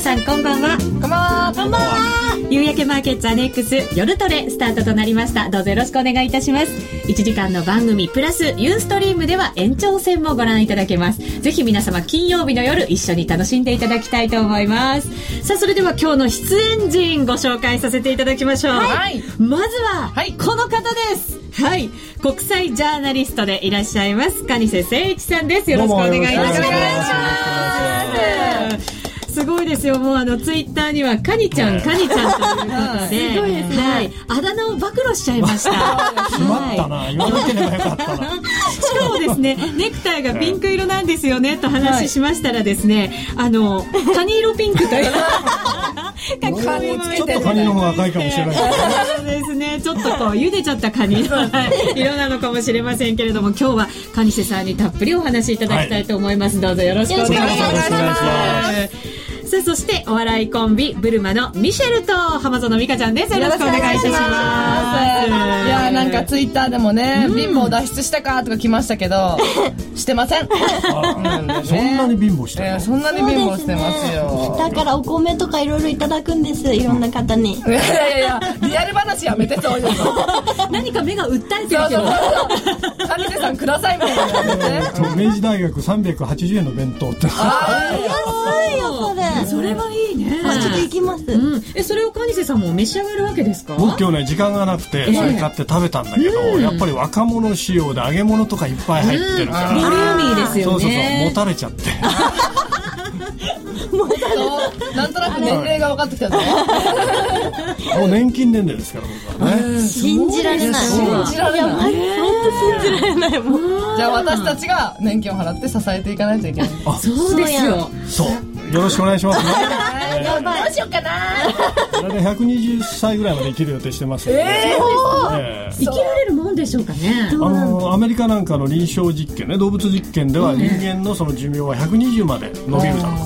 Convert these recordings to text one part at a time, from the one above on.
さんこんばんは。こんばんは。こんばんは。夕焼けマーケッツアネックス夜トレスタートとなりました。どうぞよろしくお願いいたします。1時間の番組プラスユーストリームでは延長戦もご覧いただけます。ぜひ皆様金曜日の夜一緒に楽しんでいただきたいと思います。さあそれでは今日の出演陣ご紹介させていただきましょう、はい。まずは、はい。この方です。はい。国際ジャーナリストでいらっしゃいます蟹瀬誠一さんです。よろしくお願いいたしますすごいですよ。もうあのツイッターにはカニちゃん、カニちゃんということで、すごいですねはい、あだ名を暴露しちゃいました。しまったな、言わなければよかったな。しかもですね、ネクタイがピンク色なんですよねと話しましたらですね、あのカニ色ピンクという。ちょってとカニの方が赤いかもしれない。そうですね。ちょっとこう茹でちゃったカニの色なのかもしれませんけれども、今日はカニセさんにたっぷりお話しいただきたいと思います。どうぞよろしくお願いします。さあそしてお笑いコンビブルマのミシェルと浜園美香ちゃんです。よろしくお願いいたします。いやなんかツイッターでもね、貧乏脱出したかとか来ましたけど してません。そんなに貧乏してるの？えーそんなに貧乏してますよ。だからお米とかいろいろいただくんですいろんな方に。いやいやいやリアル話やめてそういうのそう何か目が訴えてるけど。そうそうカニセさんくださいみたいな明治大学380円の弁当って。安いよそれそれはいいね。あちょっと行きます、うん、えそれをカニセさんも召し上がるわけですか？僕今日ね、時間がなくて、それ買って食べたんだけど、やっぱり若者仕様で揚げ物とかいっぱい入ってるから。ボリューミーですよそうそうそう、ねもたれちゃって。なんとなく年齢が分かってきたぞ。もう年金年齢ですから、僕はね。信じられない。信じられない。本当信じられないもう。じゃあ私たちが年金を払って支えていかないといけない。そうですよ。そう。よろしくお願いしますね。やばいどうしようかな。大体120歳ぐらいまで生きる予定してます。ええ生きられるもんでしょうかね。あのアメリカなんかの臨床実験ね動物実験では人間のその寿命は120まで伸びるだろうと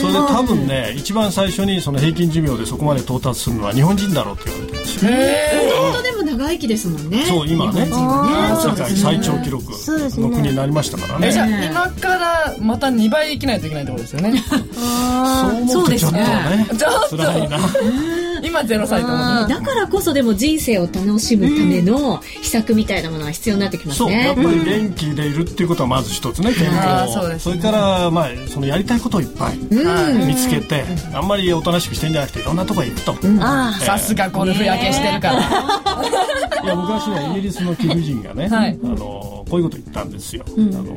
それで多分ね一番最初にその平均寿命でそこまで到達するのは日本人だろうって言われてるんですよ。本当でも長生きですもんね。そう今ね。ね。世界最長記録の国になりましたからね。えじゃあ今からまた2倍生きないといけないってことですよね。そう思うとちょっとねちょっと。辛いな今0歳と思う。だからこそでも人生を楽しむための秘策みたいなものが必要になってきますそう。やっねぱり元気でいるっていうことはまず一つね健康そうですね。れからまあそのやりたいことをいっぱい。見つけてあんまりおとなしくしてんじゃなくていろんなとこ行くと。あさすがゴルフ焼けしてるから。いや昔ねイギリスの貴婦人がね、はい。あのこういうこと言ったんですよ、あの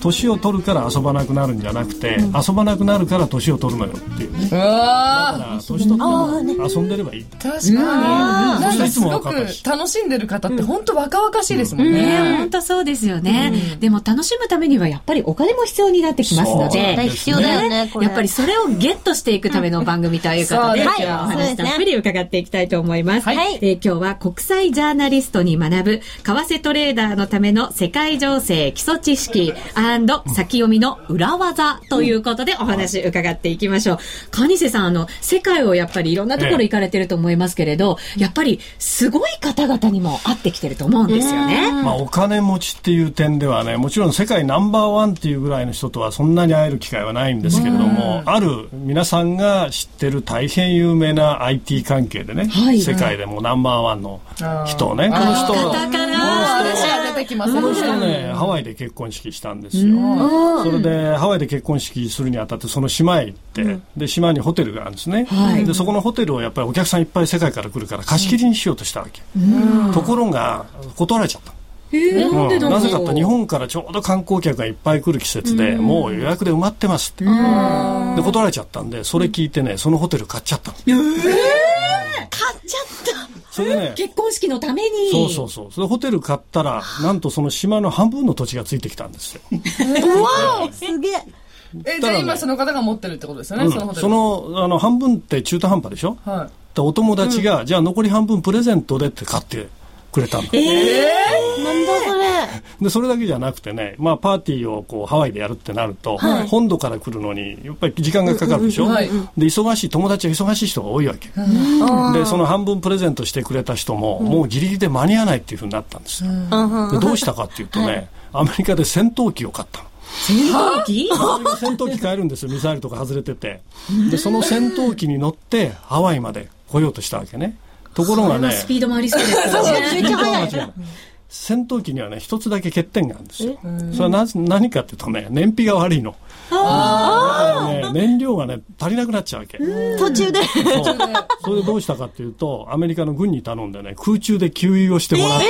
年を取るから遊ばなくなるんじゃなくて、遊ばなくなるから年を取るのよっていうね。うわだから年取っても遊んでればいい。ー確かに。なん。かすごく楽しんでる方って本当若々しいですもんね。ね本当そうですよね、でも楽しむためにはやっぱりお金も必要になってきますのでなん必要だよねやっぱりそれをゲットしていくための番組ということで、今日はお話たっぷり伺っていきたいと思います。はい。えー今日は国際ジャーナリストに学ぶ、為替トレーダーのための世界情勢基礎知識先読みの裏技ということでお話伺っていきましょう。蟹瀬さん、あの、世界をやっぱりいろんなところ行かれてると思いますけれど、やっぱりすごい方々にも会ってきてると思うんですよね。まあ、お金持ちっていう点ではねもちろん世界ナンバーワンっていうぐらいの人とはそんなに会える機会はないんですけれども、ある皆さんが知ってる大変有名な IT 関係でね、はい世界でもナンバーワンの人をねこの人この人ねね、ハワイで結婚式したんですよ。それで、ハワイで結婚式するにあたって、その島へ行って、で、島にホテルがあるんですね。で、そこのホテルをやっぱりお客さんいっぱい世界から来るから貸し切りにしようとしたわけ。ところが、断られちゃった。えー。なぜかって日本からちょうど観光客がいっぱい来る季節で、もう予約で埋まってますって。で、断られちゃったんで、それ聞いてね、そのホテル買っちゃったの。買っちゃった。それでね、結婚式のために。そうそうそう。それホテル買ったら、なんとその島の半分の土地がついてきたんですよ。すげえ。えじゃあ今その方が持ってるってことですよね、うん。そのホテル。そのあの半分って中途半端でしょ、はい。でお友達が、じゃあ残り半分プレゼントでって買ってくれたの、なんだそれ。でそれだけじゃなくてね、まあ、パーティーをこうハワイでやるってなると、本土から来るのにやっぱり時間がかかるでしょ、うんはい。で忙しい友達は忙しい人が多いわけ、でその半分プレゼントしてくれた人も、もうギリギリで間に合わないっていうふうになったんですよ、でどうしたかっていうとね、アメリカで戦闘機を買ったの。戦闘機？戦闘機変えるんですよ。ミサイルとか外れてて。でその戦闘機に乗ってハワイまで来ようとしたわけねところがねスピードもありそうですよ そうね。めっちゃ早い。間違い戦闘機にはね一つだけ欠点があるんですよ。それはな何かっていうとね燃費が悪いの。だからね燃料がね足りなくなっちゃうわけ。途中で。そう。それでどうしたかっていうとアメリカの軍に頼んでね空中で給油をしてもらって、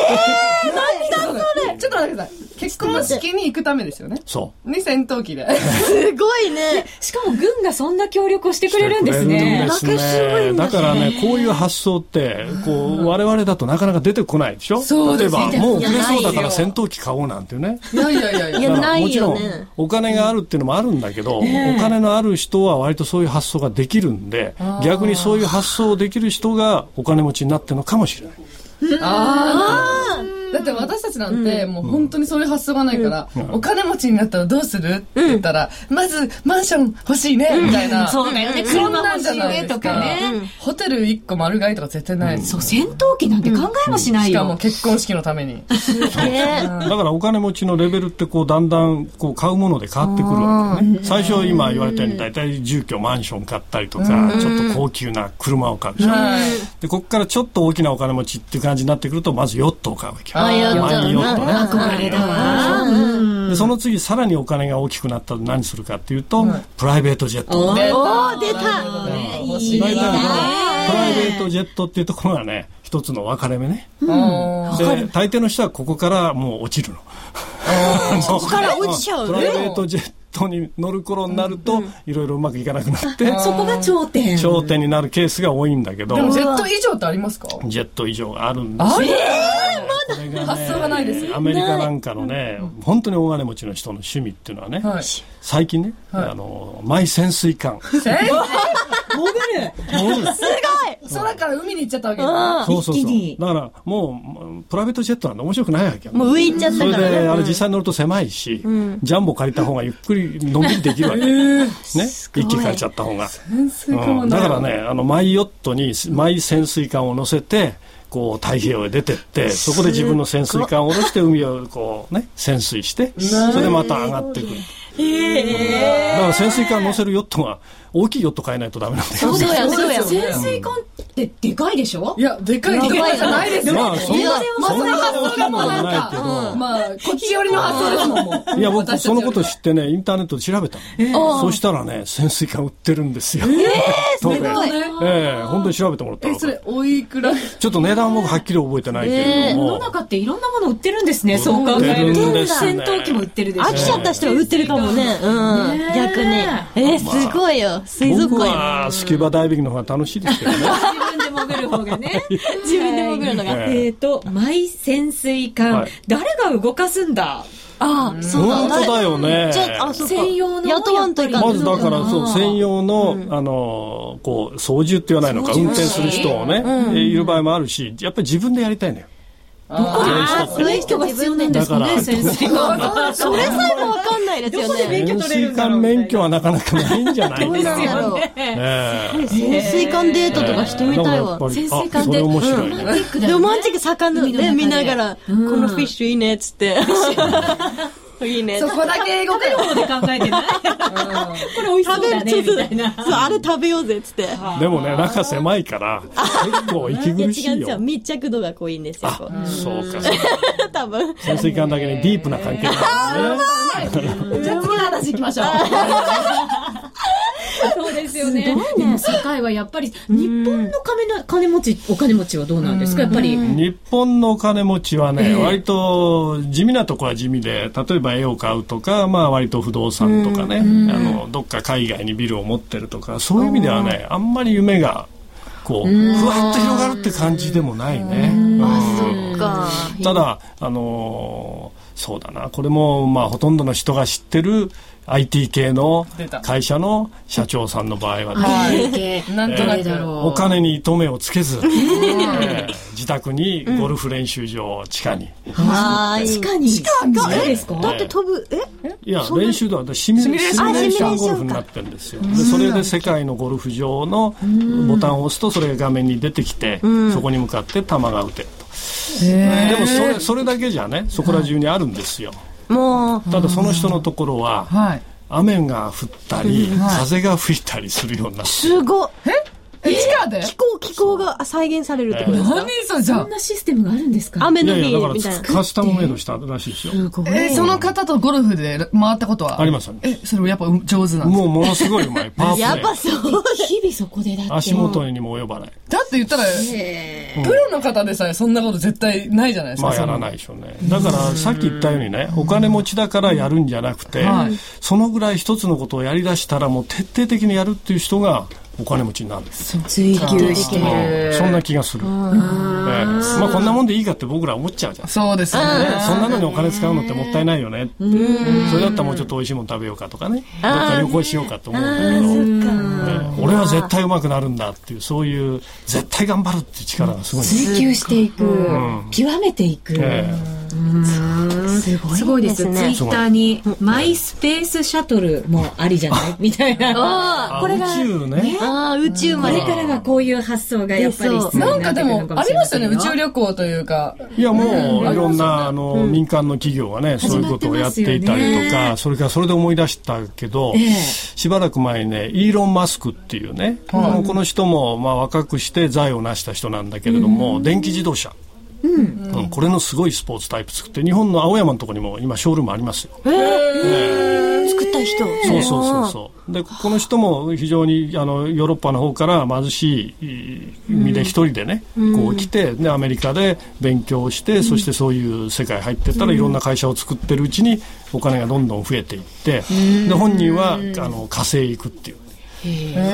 ちょっと待ってください。結婚式に行くためですよね。そに戦闘機で。すごいね。しかも軍がそんな協力をしてうくれるんですね。すねだからねこういう発想ってこう我々だとなかなか出てこないでしょ？例えそうですばもう遅れそうだから戦闘機買おうなんていうねいやいやいやいや。ないもちろんお金があるっていうのもあるんだけど、お金のある人は割とそういう発想ができるんで逆にそういう発想をできる人がお金持ちになってるのかもしれないああ。だって私たちなんて、もう本当にそういう発想がないから、お金持ちになったらどうする？って言ったら、まずマンション欲しいね、みたいな。そうだよね。車欲しいねとかかね。ホテル1個丸買いとか絶対ないです。そう、戦闘機なんて考えもしないしかもよ。結婚式のために。ね。だからお金持ちのレベルってこうだんだんこう買うもので変わってくるわけ。ね最初今言われたように大体住居マンション買ったりとかちょっと高級な車を買うでしょ。はい。でここからちょっと大きなお金持ちっていう感じになってくるとまずヨットを買うわけあヨットマイヨットね憧れだわ。でその次さらにお金が大きくなったら何するかっていうと、プライベートジェット。お出た。おー、出た。欲しい大体このな。プライベートジェットっていうところがね一つの分かれ目ね、うん。で大抵の人はここからもう落ちるの。ここから落ちちゃう？プライベートジェットに乗る頃になると、いろいろうまくいかなくなってそこが頂点。頂点になるケースが多いんだけどでもジェット以上ってありますか？ジェット以上があるんですよ。あれ？これがね発想がないですアメリカなんかのね本当に大金持ちの人の趣味っていうのはね、はい。最近ね、はい。あのマイ潜水艦。えモデル。空から海に行っちゃったわけ。だ。そうそうそう。だからもうプライベートジェットなんて面白くないわけよ。もう上行っちゃったそれから。ね。であれ実際乗ると狭いし、ジャンボ借りた方がゆっくりのんびりできるわけ、ね？一気に借りちゃった方が、潜水艦はうん、だからねあのマイヨットにマイ潜水艦を乗せてこう太平洋へ出てってそこで自分の潜水艦を下ろして海をこうね潜水してそれでまた上がってくる、だから潜水艦乗せるヨットが大きいヨット買えないとダメなんだよそうだよ、そうだよ。そうだよ潜水艦ってでかいでしょ？いや、でかいでかいじゃないですよ。まあそんなまそんな発想がもうないけど。か、まあ、こっち寄りの発想ですもん、もう。いや僕そのこと知ってねインターネットで調べたの、そしたらね潜水艦売ってるんですよ。えー、ごい。ええ本当に調べてもらったえ、らそれ、おいくら？ちょっと値段僕はっきり覚えてないけれども、世の中っていろんなもの売ってるんですね、そう考える売ってるんと。戦闘機も売ってるでしょ。飽きちゃった人が売ってるかもね。うん。ねえ。逆に。えー、すごいよ。水族僕館スキューバダイビングの方が楽しいですけどね 自分で潜る方がね。自分で潜るのが。えええっと、マイ潜水艦、はい。誰が動かすんだ？ああ、そうだ。本当だよね。じゃあ、あ、そうか。専用の雇わんといかんまずだからそう。うん専用の、あのこう操縦って言わないのか運転する人をね、えいる場合もあるしやっぱり自分でやりたいのよあー。免許が必要なんですかね、潜水艦。それさえもわかんないですよね。免許潜水艦免許はなかなかないんじゃないですか潜水艦デートとかしてみたいわ。潜水艦であそれ面白いね、ロマンチックだよねロマンチック魚見ながら、こうん。のフィッシュいいねっつって。いいね。そこだけ英語で方で考えてない？これ美味しそうだね、みたいな。そう、あれ食べようぜっつって。でもね中狭いから結構息いや違うん苦しいよ。よ密着度が濃いんですよ。そうかそうか多分。潜水艦だけにディープな関係なんですねじゃあ次の話行きましょう。そうですよね。でも世界はやっぱり、日本の金の金持ち、お金持ちはどうなんですか？やっぱり。日本の金持ちはね、割と地味なとこは地味で例えば絵を買うとか、まあ、割と不動産とかね、あのどっか海外にビルを持ってるとかそういう意味ではねあんまり夢がこうふわっと広がるって感じでもないね。うん。か。ただ、あのーそうだな。これも、まあ、ほとんどの人が知ってる IT 系の会社の社長さんの場合はですね、はい。なんとなく誰だろう。お金に糸目をつけず、えー自宅にゴルフ練習場を地下に、はーい。地下に？地下がえですかだって飛ぶ、え？いや練習だ。シミュレーシミュレーション。かゴルフになってるんですよ。でそれで世界のゴルフ場のボタンを押すとそれが画面に出てきて、そこに向かって球が打てると。でもそれそれだけじゃねそこら中にあるんですよもう、ただその人のところは、はい。雨が降ったり、風が吹いたりするようにな。ってすごい。え、地下で？気候、気候が再現されるってことですか？何それ？じゃあ。そん。なシステムがあるんですか？雨の日いやいやだみたいな。からカスタムメイドしたらしいですよ。すごい。え、その方とゴルフで回ったことは？あります。ありえ、それやっぱ上手なんですか？もうものすごいうまい。パワープレやっーぱそう。日々そこでだって。足元にも及ばない。だって言ったら、プロの方でさえそんなこと絶対ないじゃないですか。まあやらないでしょうね。だからさっき言ったようにねお金持ちだからやるんじゃなくてはい。そのぐらい一つのことをやりだしたらもう徹底的にやるっていう人がお金持ちになるんです。追求して。る。そんな気がする、ええ。まあこんなもんでいいかって僕ら思っちゃうじゃん。そうですよね。ね、そんなのにお金使うのってもったいないよね。それだったらもうちょっと美味しいもの食べようかとかね。どっか旅行しようかと思う。ん。だけど、ね。俺は絶対うまくなるんだっていう、そういう絶対頑張るっていう力がすごいんです。追求していく。極めていく。えすごいすごいです。ツイね。ッターに、マイスペースシャトルもありじゃない？みたいな。あこれが、宇宙ね。ああ、宇宙まで。これ。からはこういう発想がやっぱり必要なんかでも、ありましたよね、宇宙旅旅行というか。いやもういろんなあの民間の企業がね、そういうことをやっていたりとか、それからそれで思い出したけど、しばらく前にね、イーロン・マスクっていうね、この人もまあ若くして財を成した人なんだけれども、電気自動車。うんこれのすごいスポーツタイプ作って日本の青山のところにも今ショールームありますよ。作った人。そうそうそうそう。で、この人も非常にあのヨーロッパの方から貧しい意味で一人でね、こう来て、で、アメリカで勉強して、そしてそういう世界入ってったらいろんな会社を作ってるうちにお金がどんどん増えていって、で、本人はあの火星行くっていう。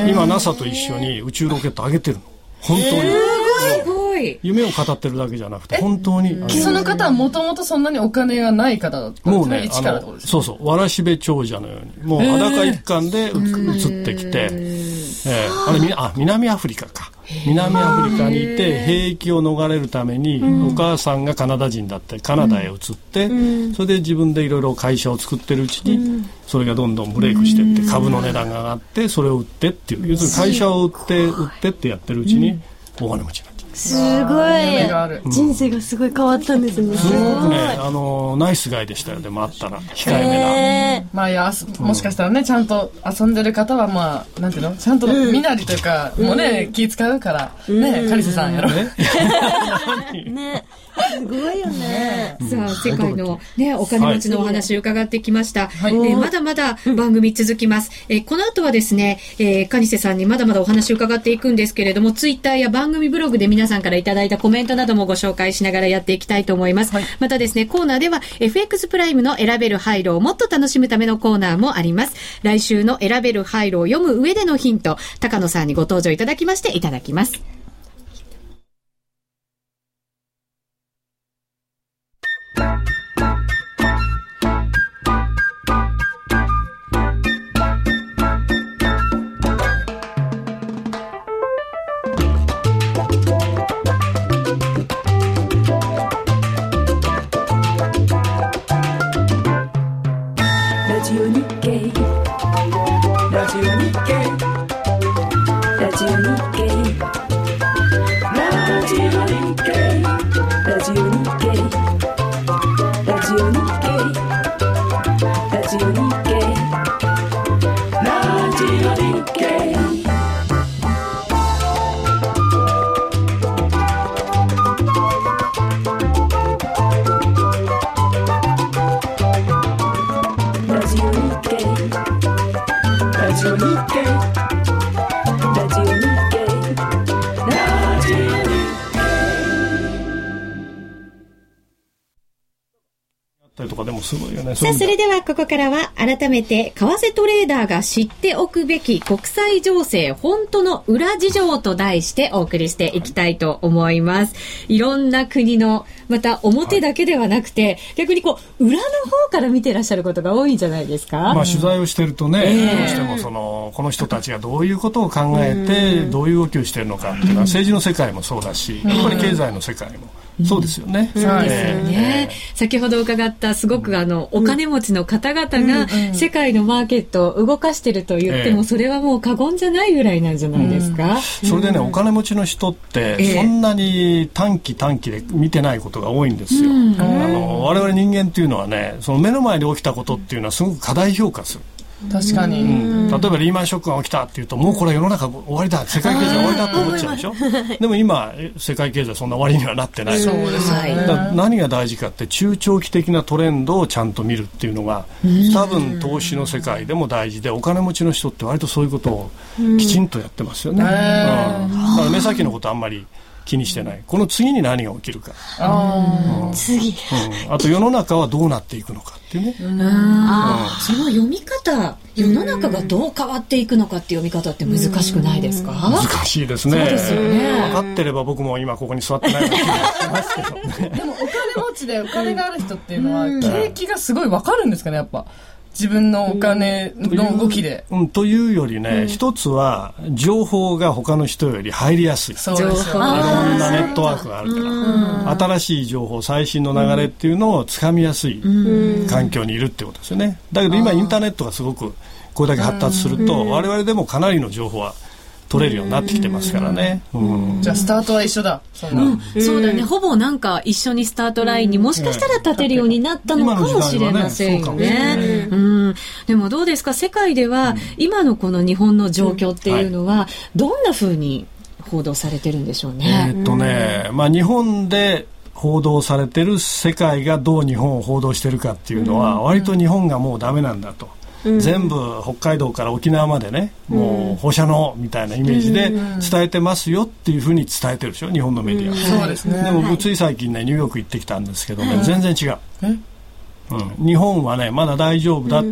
今 NASA と一緒に宇宙ロケット上げてるの。本当に。すごい。夢を語ってるだけじゃなくて、本当に。その方はもともとそんなにお金がない方だったんですね。もうね、あの、そうそう、わらしべ長者のように、もう裸一貫でう移ってきて、えーあれあ、南アフリカか。南アフリカにいて、兵役を逃れるために、お母さんがカナダ人だって、カナダへ移って、それで自分でいろいろ会社を作ってるうちに、それがどんどんブレイクしていって、株の値段が上がって、それを売ってっていう、要するに会社を売って、売ってってやってるうちに、お金持ちになっちゃう。すご。い。人生がすごい変わったんですね。すごくね、あの、ナイスガイでしたよ、でもあったら、控えめな。えまあいや、すもしかしたらね、ちゃんと遊んでる方はまあ、なんていうの？ちゃんと身なりというか、もうね、気使うから、ね、カリスさんやろ。ねー ね。すごいよね。さあ、世界のね、お金持ちのお話伺ってきました。いえーまだまだ番組続きます。えーこの後はですね、えー、カニセさんにまだまだお話伺っていくんですけれども、ツイッターや番組ブログで皆さんからいただいたコメントなどもご紹介しながらやっていきたいと思います。またですね、コーナーでは FX プライムの選べる廃炉をもっと楽しむためのコーナーもあります。来週の選べる廃炉を読む上でのヒント、高野さんにご登場いただきましていただきます。さあ、それでめて、為替トレーダーが知っておくべき国際情勢、本当の裏事情と題してお送りしていきたいと思います。いろんな国の、また表だけではなくて、逆にこう、裏の方から見てらっしゃることが多いんじゃないですか、まあ取材をしてるとね、どうしてもそのこの人たちがどういうことを考えてどういう動きをしているのかっていうのは政治の世界もそうだし、やっぱり経済の世界も。そうですよね。そうですよね、先ほど伺ったったすごくあの、お金持ちの方々が世界のマーケットを動かしてると言っても、ええそれはもう過言じゃないぐらいなんじゃないですか？それでね、お金持ちの人って、そんなに短期短期で見てないことが多いんですよ。あの我々人間っていうのはね、その目の前で起きたことっていうのはすごく過大評価する。確かに。例えばリーマンショックが起きたっていうと、もうこれは世の中終わりだ、世界経済終わりだと思っちゃうでしょ？でも今、え世界経済そんな終わりにはなってない。そうですね。何が大事かって中長期的なトレンドをちゃんと見るっていうのが多分投資の世界でも大事でお金持ちの人って割とそういうことをきちんとやってますよね、うんだから目先のことあんまり気にしてない。この次に何が起きるか、あ次。うん。あと世の中はどうなっていくのかっていうね、あー。その読み方、世の中がどう変わっていくのかっていう読み方って難しくないですか？難しいですね。そうですよね。分かってれば僕も今ここに座ってない。でもお金持ちでお金がある人っていうのは、景気がすごいわかるんですかね、やっぱ。自分のお金の動きで。うん、というよりね、一つは情報が他の人より入りやすい。そうです。いろんなネットワークがあるから、新しい情報、最新の流れっていうのをつかみやすい環境にいるってことですよね。だけど今、インターネットがすごくこれだけ発達すると、我々でもかなりの情報は取れるようになってきてますからね。うん。じゃあ、スタートは一緒だ。そんな。そうだね、ほぼなんか一緒にスタートラインにもしかしたら立てるようになったのかもしれませんよね。うん、でもどうですか、世界では今のこの日本の状況っていうのは、どんな風に報道されてるんでしょうえね。ーっとね、まあ日本で報道されてる世界がどう日本を報道してるかっていうのは、割と日本がもうダメなんだと。全部北海道から沖縄までね、もう放射能みたいなイメージで伝えてますよっていうふうに伝えてるでしょ、日本のメディア。は。そうですね。でもつい最近ねニューヨーク行ってきたんですけどね、全然違う、うん、日本はねまだ大丈夫だ、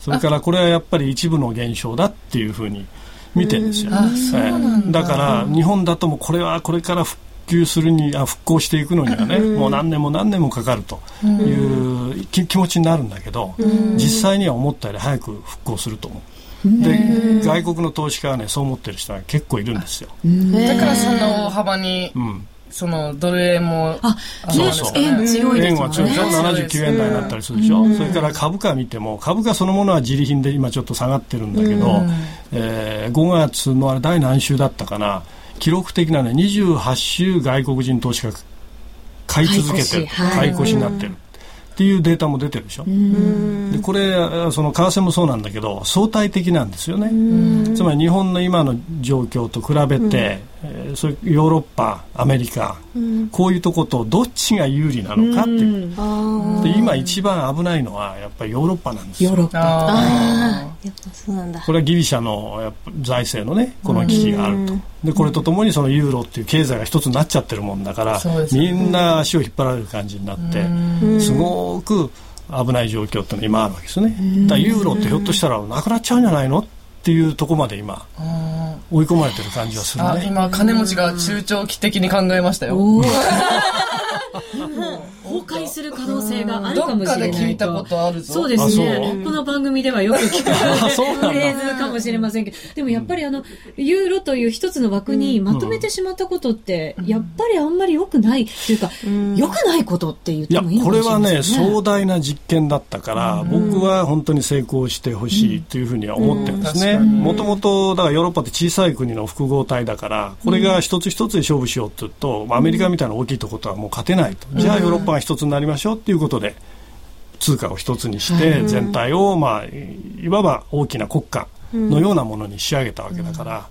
それからこれはやっぱり一部の現象だっていうふうに見てるんですよ、あそうなんだ。だから日本だともうこれはこれから復旧するにあ復興していくのにはね、もう何年も何年もかかるという気気持ちになるんだけど、実際には思ったより早く復興すると思う。で外国の投資家はねそう思ってる人は結構いるんですよ。だからそんな大幅に、うん。その、ドル円も、あ、ねそうそう、円強いです円もんは強いでしょ、ね。79円台になったりするでしょ、それから株価見ても、株価そのものは自利品で今ちょっと下がってるんだけど、えー5月のあれ、第何週だったかな、記録的なね、28週外国人投資家が買い続けてる、買い越しはい。買い越しになってる。っていうデータも出てるでしょ、でこれその為替もそうなんだけど相対的なんですよね。つまり日本の今の状況と比べて、えーそういうヨーロッパアメリカ、こういうとことどっちが有利なのかって。いう、で今一番危ないのはやっぱりヨーロッパなんです。よヨーロッパ。あやっぱそうなんだ。これはギリシャのやっぱ財政のねこの危機があると、でこれとともにそのユーロっていう経済が一つになっちゃってるもんだから、みんな足を引っ張られる感じになって、すごく危ない状況っていうのが今あるわけですよね、だからユーロってひょっとしたらなくなっちゃうんじゃないのっていうところまで今追い込まれてる感じはするあ、ね今、金持ちが中長期的に考えましたよ。崩壊する可能性があるかもしれないどっかで聞いたことあるぞ。そうですあねこの番組ではよく聞く フレーズかもしれませんけどでもやっぱりあのユーロという一つの枠にまとめてしまったことってやっぱりあんまり良くないっていうか良くないことって言っいやてもいいのかもしれこれはね。ませんね壮大な実験だったから、僕は本当に成功してほしいというふうには思ってるんですね。もともとだからヨーロッパって小さい国の複合体だからこれが一つ一つで勝負しようって言うと、まあアメリカみたいな大きいところとはもう勝てないと、じゃあヨーロッパが一つになりましょうっていうことで通貨を一つにして全体をまあいわば大きな国家のようなものに仕上げたわけだから、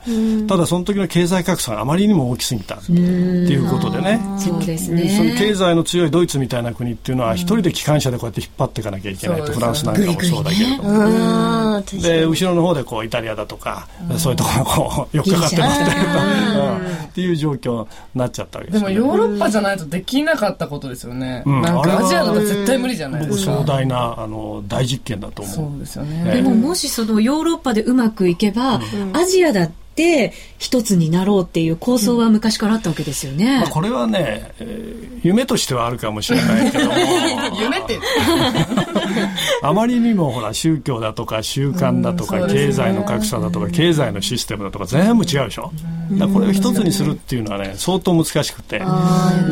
ただその時の経済格差があまりにも大きすぎたっていうことでね。そうですそのね経済の強いドイツみたいな国っていうのは一人で機関車でこうやって引っ張っていかなきゃいけないと、フランスなんかもそうだけれども。ああ、確かでに。後ろの方でこうイタリアだとか、そういうところがこう寄っかかってますけれど、うんっていう状況になっちゃったわけでよね。ですもヨーロッパじゃないとできなかったことですよね。うんなんかアジアだと絶対無理じゃないで僕すか。壮大なあの大実験だと思う。そうですよえね。でももしそのヨーロッパでうまくいけば、アジアだっって一つになろうっていう構想は昔からあったわけですよね。まあ、これはね、えー夢としてはあるかもしれないけども。夢って。あまりにもほら宗教だとか習慣だとか経済の格差だとか経済のシステムだとか全部違うでしょ。だからこれを一つにするっていうのはね相当難しくて。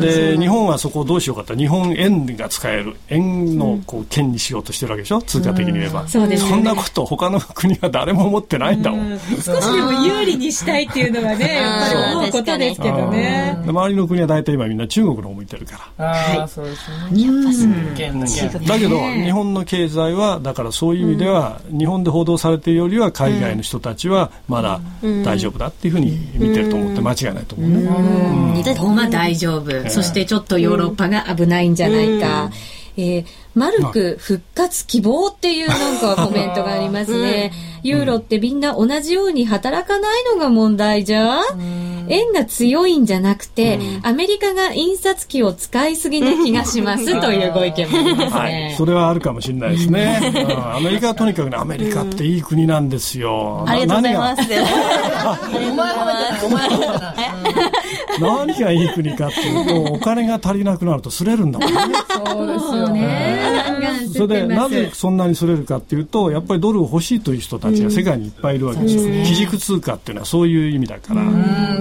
で日本はそこをどうしようかって日本円が使える円のこう剣にしようとしてるわけでしょ？通貨的に言えば。そんなこと他の国は誰も思ってないんだもん。少しでも有利にしたいっていうのはね、やっぱり思うことですけどね。で周りの国は大体今みんな中国の方向いてるから。ああ、そうですね。だけど日本の経済はだからそういう意味では日本で報道されているよりは海外の人たちはまだ大丈夫だっていうふうに見てると思って間違いないと思うね。日本は大丈夫。そしてちょっとヨーロッパが危ないんじゃないか。えーマルク復活希望っていうなんかコメントがありますね。ユーロってみんな同じように働かないのが問題じゃ円が強いんじゃなくて、アメリカが印刷機を使いすぎな気がします。というご意見もありますはい、ね。それはあるかもしれないですね。うん。アメリカはとにかくね、アメリカっていい国なんですよ。ありがとうございま何がす。何がいい国かっていうと、お金が足りなくなると擦れるんだもんね。そうですよね。それで、なぜそんなに擦れるかっていうと、やっぱりドルを欲しいという人たちが世界にいっぱいいるわけですよ。基軸通貨っていうのはそういう意味だから、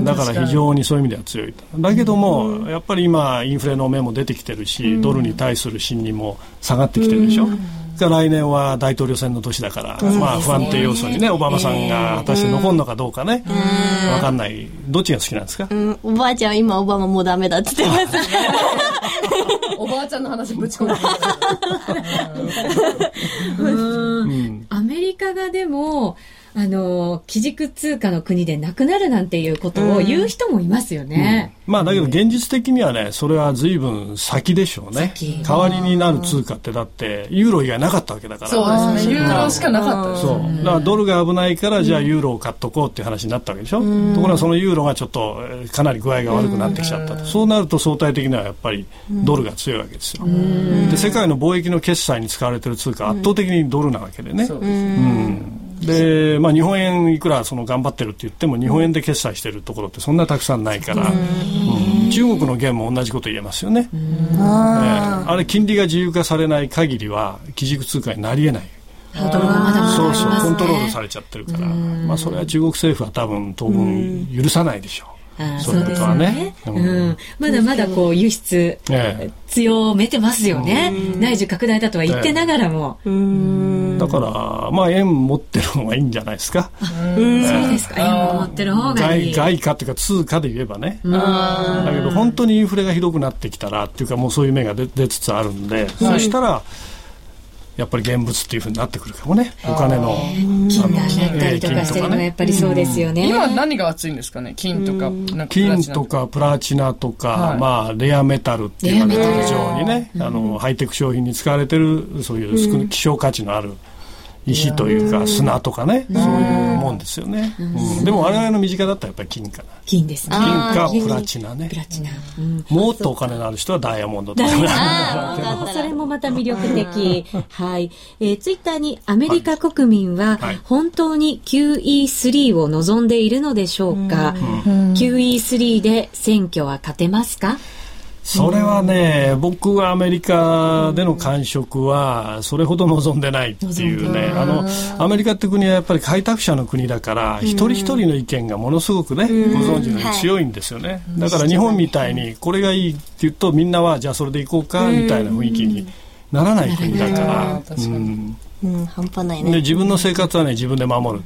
だから非常にそういう意味では強いと。だけども、やっぱり今、インフレの目も出てきてるし、ドルに対する信任も下がってきてるでしょ。が来年は大統領選の年だから、まあ不安定要素にね、オバマさんが果たして残るのかどうかね、わかんない。どっちが好きなんですか？うん。おばあちゃんは今オバマもうダメだって言ってます。おばあちゃんの話ぶち込んでうん。アメリカがでも、あの、基軸通貨の国でなくなるなんていうことを言う人もいますよね。まあだけど現実的にはね、それは随分先でしょうね先。代わりになる通貨ってだって、ユーロ以外なかったわけだから。そうですね。ユーロしかなかったです。そう。だからドルが危ないから、じゃあユーロを買っとこうっていう話になったわけでしょ。ところがそのユーロがちょっとえーかなり具合が悪くなってきちゃったと。そうなると相対的にはやっぱりドルが強いわけですよ。で、世界の貿易の決済に使われてる通貨は圧倒的にドルなわけでね。そうですね。うんで、まあ、日本円いくらその頑張ってるって言っても日本円で決済してるところってそんなたくさんないから、うん。中国の元も同じこと言えますよね、えーあれ金利が自由化されない限りは基軸通貨になり得ない。ハードルがまだまだあそうそう。コントロールされちゃってるから、まあ、それは中国政府は多分当分許さないでしょあーうそうですよね。ううん。ん。まだまだこう輸出ええ。強めてますよね。内需拡大だとは言ってながらも。だから、まあ、円持ってる方がいいんじゃないですか。そうですか。円を持ってる方がいい。外外貨っていうか通貨で言えばね。だけど本当にインフレがひどくなってきたらっていうかもうそういう目が出出つつあるんで、そしたらやっぱり現物っていうふうになってくるかもね。お金の金が上がったりとかしてるのはやっぱりそうですよね。今何が熱いんですかね？金とか、なんかプラ金チナとか。プラチナとか、はい。まあ、レアメタルっていうかねレアメタル。非常にね、あのハイテク商品に使われてるそういう少希少価値のある石というか砂とかね、そういうもんですよね、うん。でも我々の身近だったらやっぱり金かな。金ですね。金かプラチナね。プラチナ。うん。もっとお金のある人はダイヤモンドとか。ね それもまた魅力的。はい。えーツイッターにアメリカ国民ははい。本当に QE3 を望んでいるのでしょうか、?QE3 で選挙は勝てますか？それはね、僕はアメリカでの感触は、それほど望んでないっていうね、あの、アメリカって国はやっぱり開拓者の国だから、一人一人の意見がものすごくね、ご存知のように強いんですよね。だから日本みたいに、これがいいって言うと、みんなは、じゃあそれで行こうか、みたいな雰囲気にならない国だから、確かに。うんうん、半端ないでね。自分の生活はね自分で守る、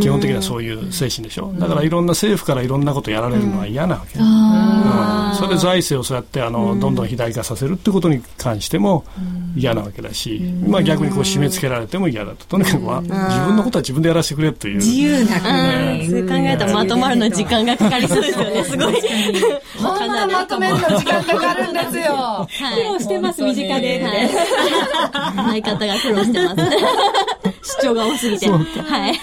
基本的にはそういう精神でしょ。だからいろんな政府からいろんなことやられるのは嫌なわけ、うん。それで財政をそうやってあの、どんどん肥大化させるってことに関しても嫌なわけだし、まあ、逆にこう締め付けられても嫌だと。とにかくは自分のことは自分でやらせてくれという。自由な国。そう考えたらまとまるの時間がかかりそうですよね、すごい。こんなまとめるの時間かかるんですよ。苦労してます、身近で。って。相方が苦労してます。主張が多すぎて。はい。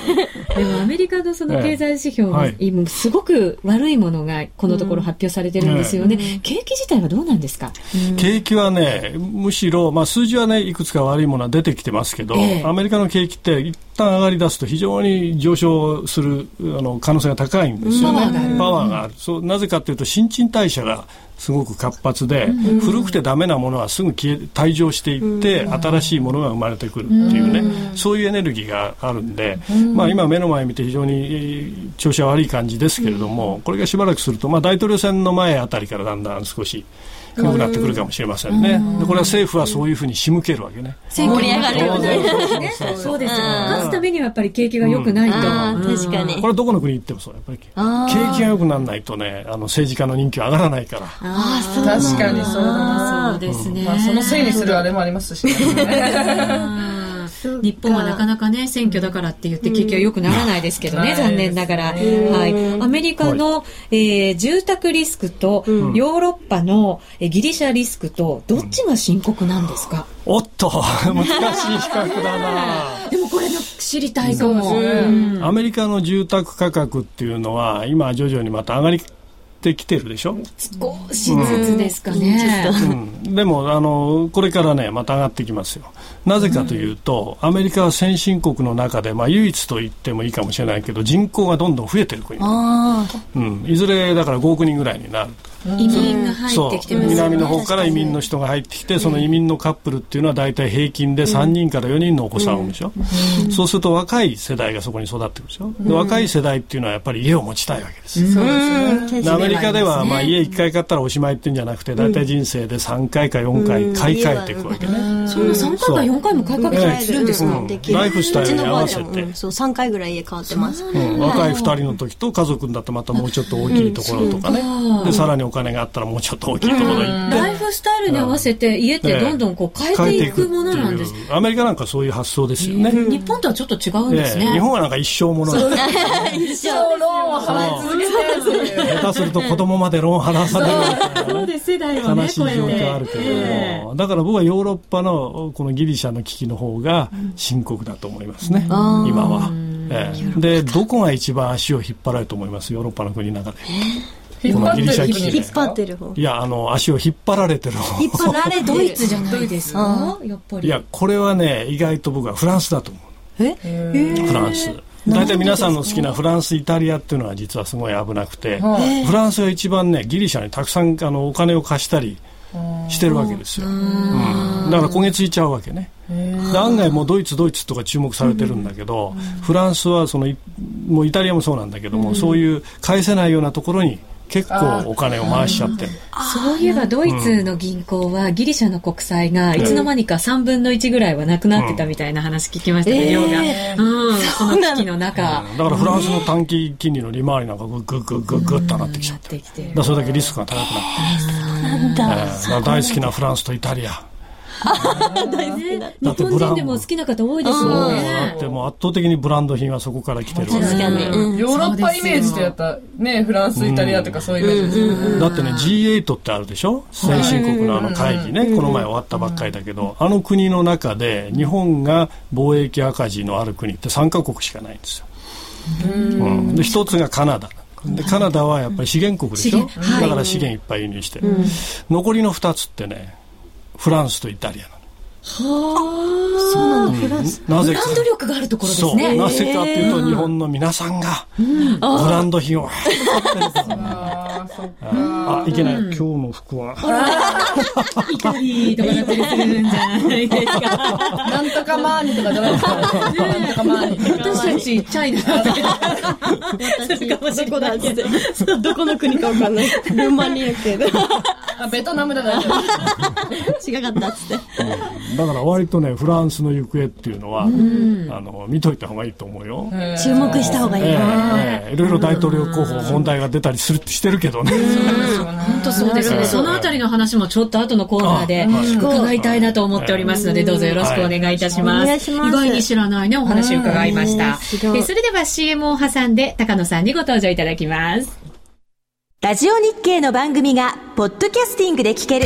でもアメリカのその経済指標もええはい今すごく悪いものがこのところ発表されてるんですよね。景気自体はどうなんですか？景気はね、むしろ、まあ、数字はね、いくつか悪いものは出てきてますけど、ええアメリカの景気って一旦上がり出すと非常に上昇するあの可能性が高いんですよね。パワーがあるパワーがある。そうなぜかというと、新陳代謝がすごく活発で、古くてダメなものはすぐ消え退場していって、新しいものが生まれてくるっていうね、そういうエネルギーがあるんで、まあ、今目の前見て非常にえー調子は悪い感じですけれども、これがしばらくすると、まあ、大統領選の前あたりからだん。だん。少し良くなってくるかもしれませんね。でこれは政府はそういうふうに仕向けるわけね。盛り上がるよねそうですよ。勝つためにはやっぱり景気が良くないと。確かにこ。れどこの国行ってもそうやっぱり景気が良くならないとねあの政治家の人気は上がらないからああ、そう確かにそうだそうですね。まあ、そのせいにするあれもありますしね。うん日本はなかなかね、選挙だからって言って景気は良くならないですけどね、うん。残念ながら。はい。アメリカの、えー住宅リスクと、ヨーロッパの、えーギリシャリスクと、どっちが深刻なんですか、おっと 難しい比較だな。でもこれの知りたいかも。そうですね。アメリカの住宅価格っていうのは今徐々にまた上がってきてるでしょ、少しずつですかね。うん、でもあのこれからねまた上がってきますよなぜかというと、アメリカは先進国の中で、まあ、唯一と言ってもいいかもしれないけど人口がどんどん増えてる国、あうん、いずれだから5億人ぐらいになる。移民が入ってきて。南の方から移民の人が入ってきてその移民のカップルっていうのは大体平均で3人から4人のお子さんを産むでしょ、そうすると若い世代がそこに育ってくるでしょ、で若い世代っていうのはやっぱり家を持ちたいわけです、そうですね。でアメリカではまあ家1回買ったらおしまいっていうんじゃなくて大体人生で3回か4回買い替えていくわけね、そんな3回か4回も買いかけたりするんですか、うん。できるライフスタイルに合わせて。うん。そう、3回ぐらい家変わってます。う。ん。若い2人の時と家族だとまたもうちょっと大きいところとかね、でさらにお金があったらもうちょっと大きいところ行って、ライフスタイルに合わせて家ってどんどんこう変えていくものなんです。変えていくっていう。アメリカなんかそういう発想ですよね、日本とはちょっと違うんですね。ええ。日本はなんか一生ものだ。一生ローンを払い続けてっていう。下手すると子供までローン払わされる。そう。です、世代はね、悲しい状況あるけれども、ええ。だから僕はヨーロッパのこのギリシャの危機の方が深刻だと思いますね、今は。ええ。でどこが一番足を引っ張られると思いますヨーロッパの国の中で。引っ張ってる国引引っ張ってる方。いやあの足を引っ張られてる方。引っ張られ。ドイツじゃないですか？やっぱり。いやこれはね意外と僕はフランスだと思う。え？フランス。大体皆さんの好きなフランス、イタリアっていうのは実はすごい危なくて、フランスが一番ね、ギリシャにたくさんあのお金を貸したりしてるわけですよ。うん。だから焦げついちゃうわけね。で案外もうドイツ、ドイツとか注目されてるんだけど、フランスはそのいもうイタリアもそうなんだけども、そういう返せないようなところに結構お金を回しちゃってる。そういえばドイツの銀行はギリシャの国債がいつの間にか3分の1ぐらいはなくなってたみたいな話聞きましたね、量が。うん、その危機の中。だからフランスの短期金利の利回りなんかグッグッグッグッグッとなってきちゃってだそれだけリスクが高くなってなんだ。えー大好きなフランスとイタリア。ね日本人でも好きな方多いですもんだねっ。てもう圧倒的にブランド品はそこから来てるわけ。確かに。うん。ヨーロッパイメージでやったね、フランス、イタリアとかそういうイメージですよね。だってね G8 ってあるでしょ？先進国のあの会議ね。この前終わったばっかりだけどあの国の中で日本が貿易赤字のある国って3カ国しかないんですよ。うん。で一つがカナダ。でカナダはやっぱり資源国でしょ、だから資源いっぱい輸入してる、残りの2つってねフランスとイタリアなのそうなんだ、フランス。なぜかブランド力があるところですそうね。なぜかというと日本の皆さんがブランド品をあいけない今日の服はイタリーとかだったりするんじゃないですか。なんとかマーニとかじゃないですか。なんとかマーニ。私たちチャイナだったけど私、どこだって。どこの国かわかんない。ルーマニア系で。あ、ベトナムだな。違かったっつって。だから割とねフランスの行方っていうのは、あの見といた方がいいと思うよ。注目した方がいいええな。ええいろいろ大統領候補問題が出たりするしてるけどね。本当そうですね。そのあたりの話もちょっと後のコーナーで伺いたいなと思っておりますので、どうぞよろしくお願いいたします。お願いします意外に知らないね、お話伺いました。えそれでは CM を挟んで、高野さんにご登場いただきます。ラジオ日経の番組がポッドキャスティングで聞ける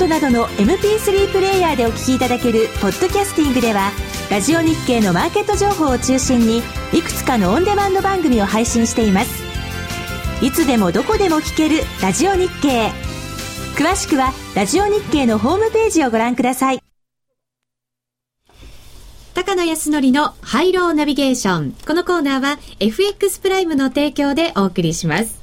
iPod などの MP3 プレイヤーでお聞きいただけるポッドキャスティングではラジオ日経のマーケット情報を中心にいくつかのオンデマンド番組を配信していますいつでもどこでも聞けるラジオ日経詳しくはラジオ日経のホームページをご覧ください高野康則のハイローナビゲーション。このコーナーは FX プライムの提供でお送りします。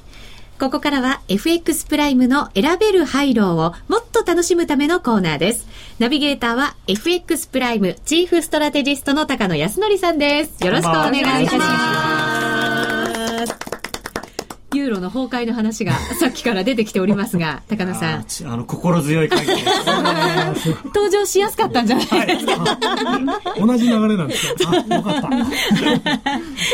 ここからは FX プライムの選べるハイローをもっと楽しむためのコーナーです。ナビゲーターは FX プライムチーフストラテジストの高野康則さんです。よろしくお願いいたします。ユーロの崩壊の話がさっきから出てきておりますが、高野さん、ち あの、心強い会議です。登場しやすかったんじゃないですか？同じ流れなんですよ。あ、よかっ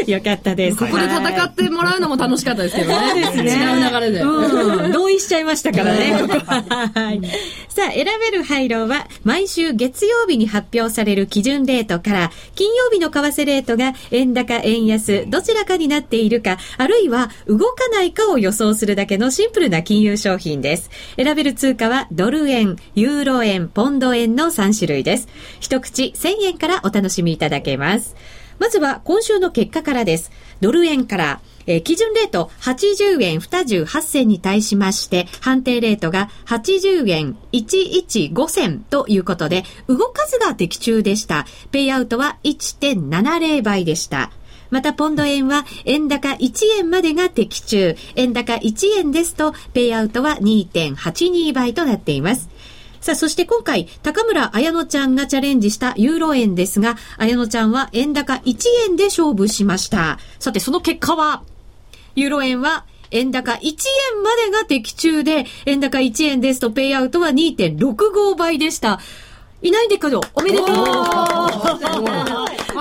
た。よかったです。ここで戦ってもらうのも楽しかったですけどね。そうですね。違う流れで。うん。同意しちゃいましたからね、ここは。はい。さあ、選べる配慮は、毎週月曜日に発表される基準レートから、金曜日の為替レートが円高、円安、どちらかになっているか、あるいは動かないかを予想するだけのシンプルな金融商品です。選べる通貨は、ドル円、ユーロ円、ポンド円の3種類です。一口1000円からお楽しみいただけます。まずは今週の結果からです。ドル円から、えー基準レート80円28銭に対しまして、判定レートが80円115銭ということで、動かずが的中でした。ペイアウトは1.70倍でした。また、ポンド円は円高1円までが的中。円高1円ですと、ペイアウトは2.82倍となっています。さあ、そして今回、高村彩乃ちゃんがチャレンジしたユーロ円ですが、彩乃ちゃんは円高1円で勝負しました。さて、その結果は、ユーロ円は円高1円までが的中で、円高1円ですとペイアウトは2.65倍でした。いないんだけど、おめでとうあ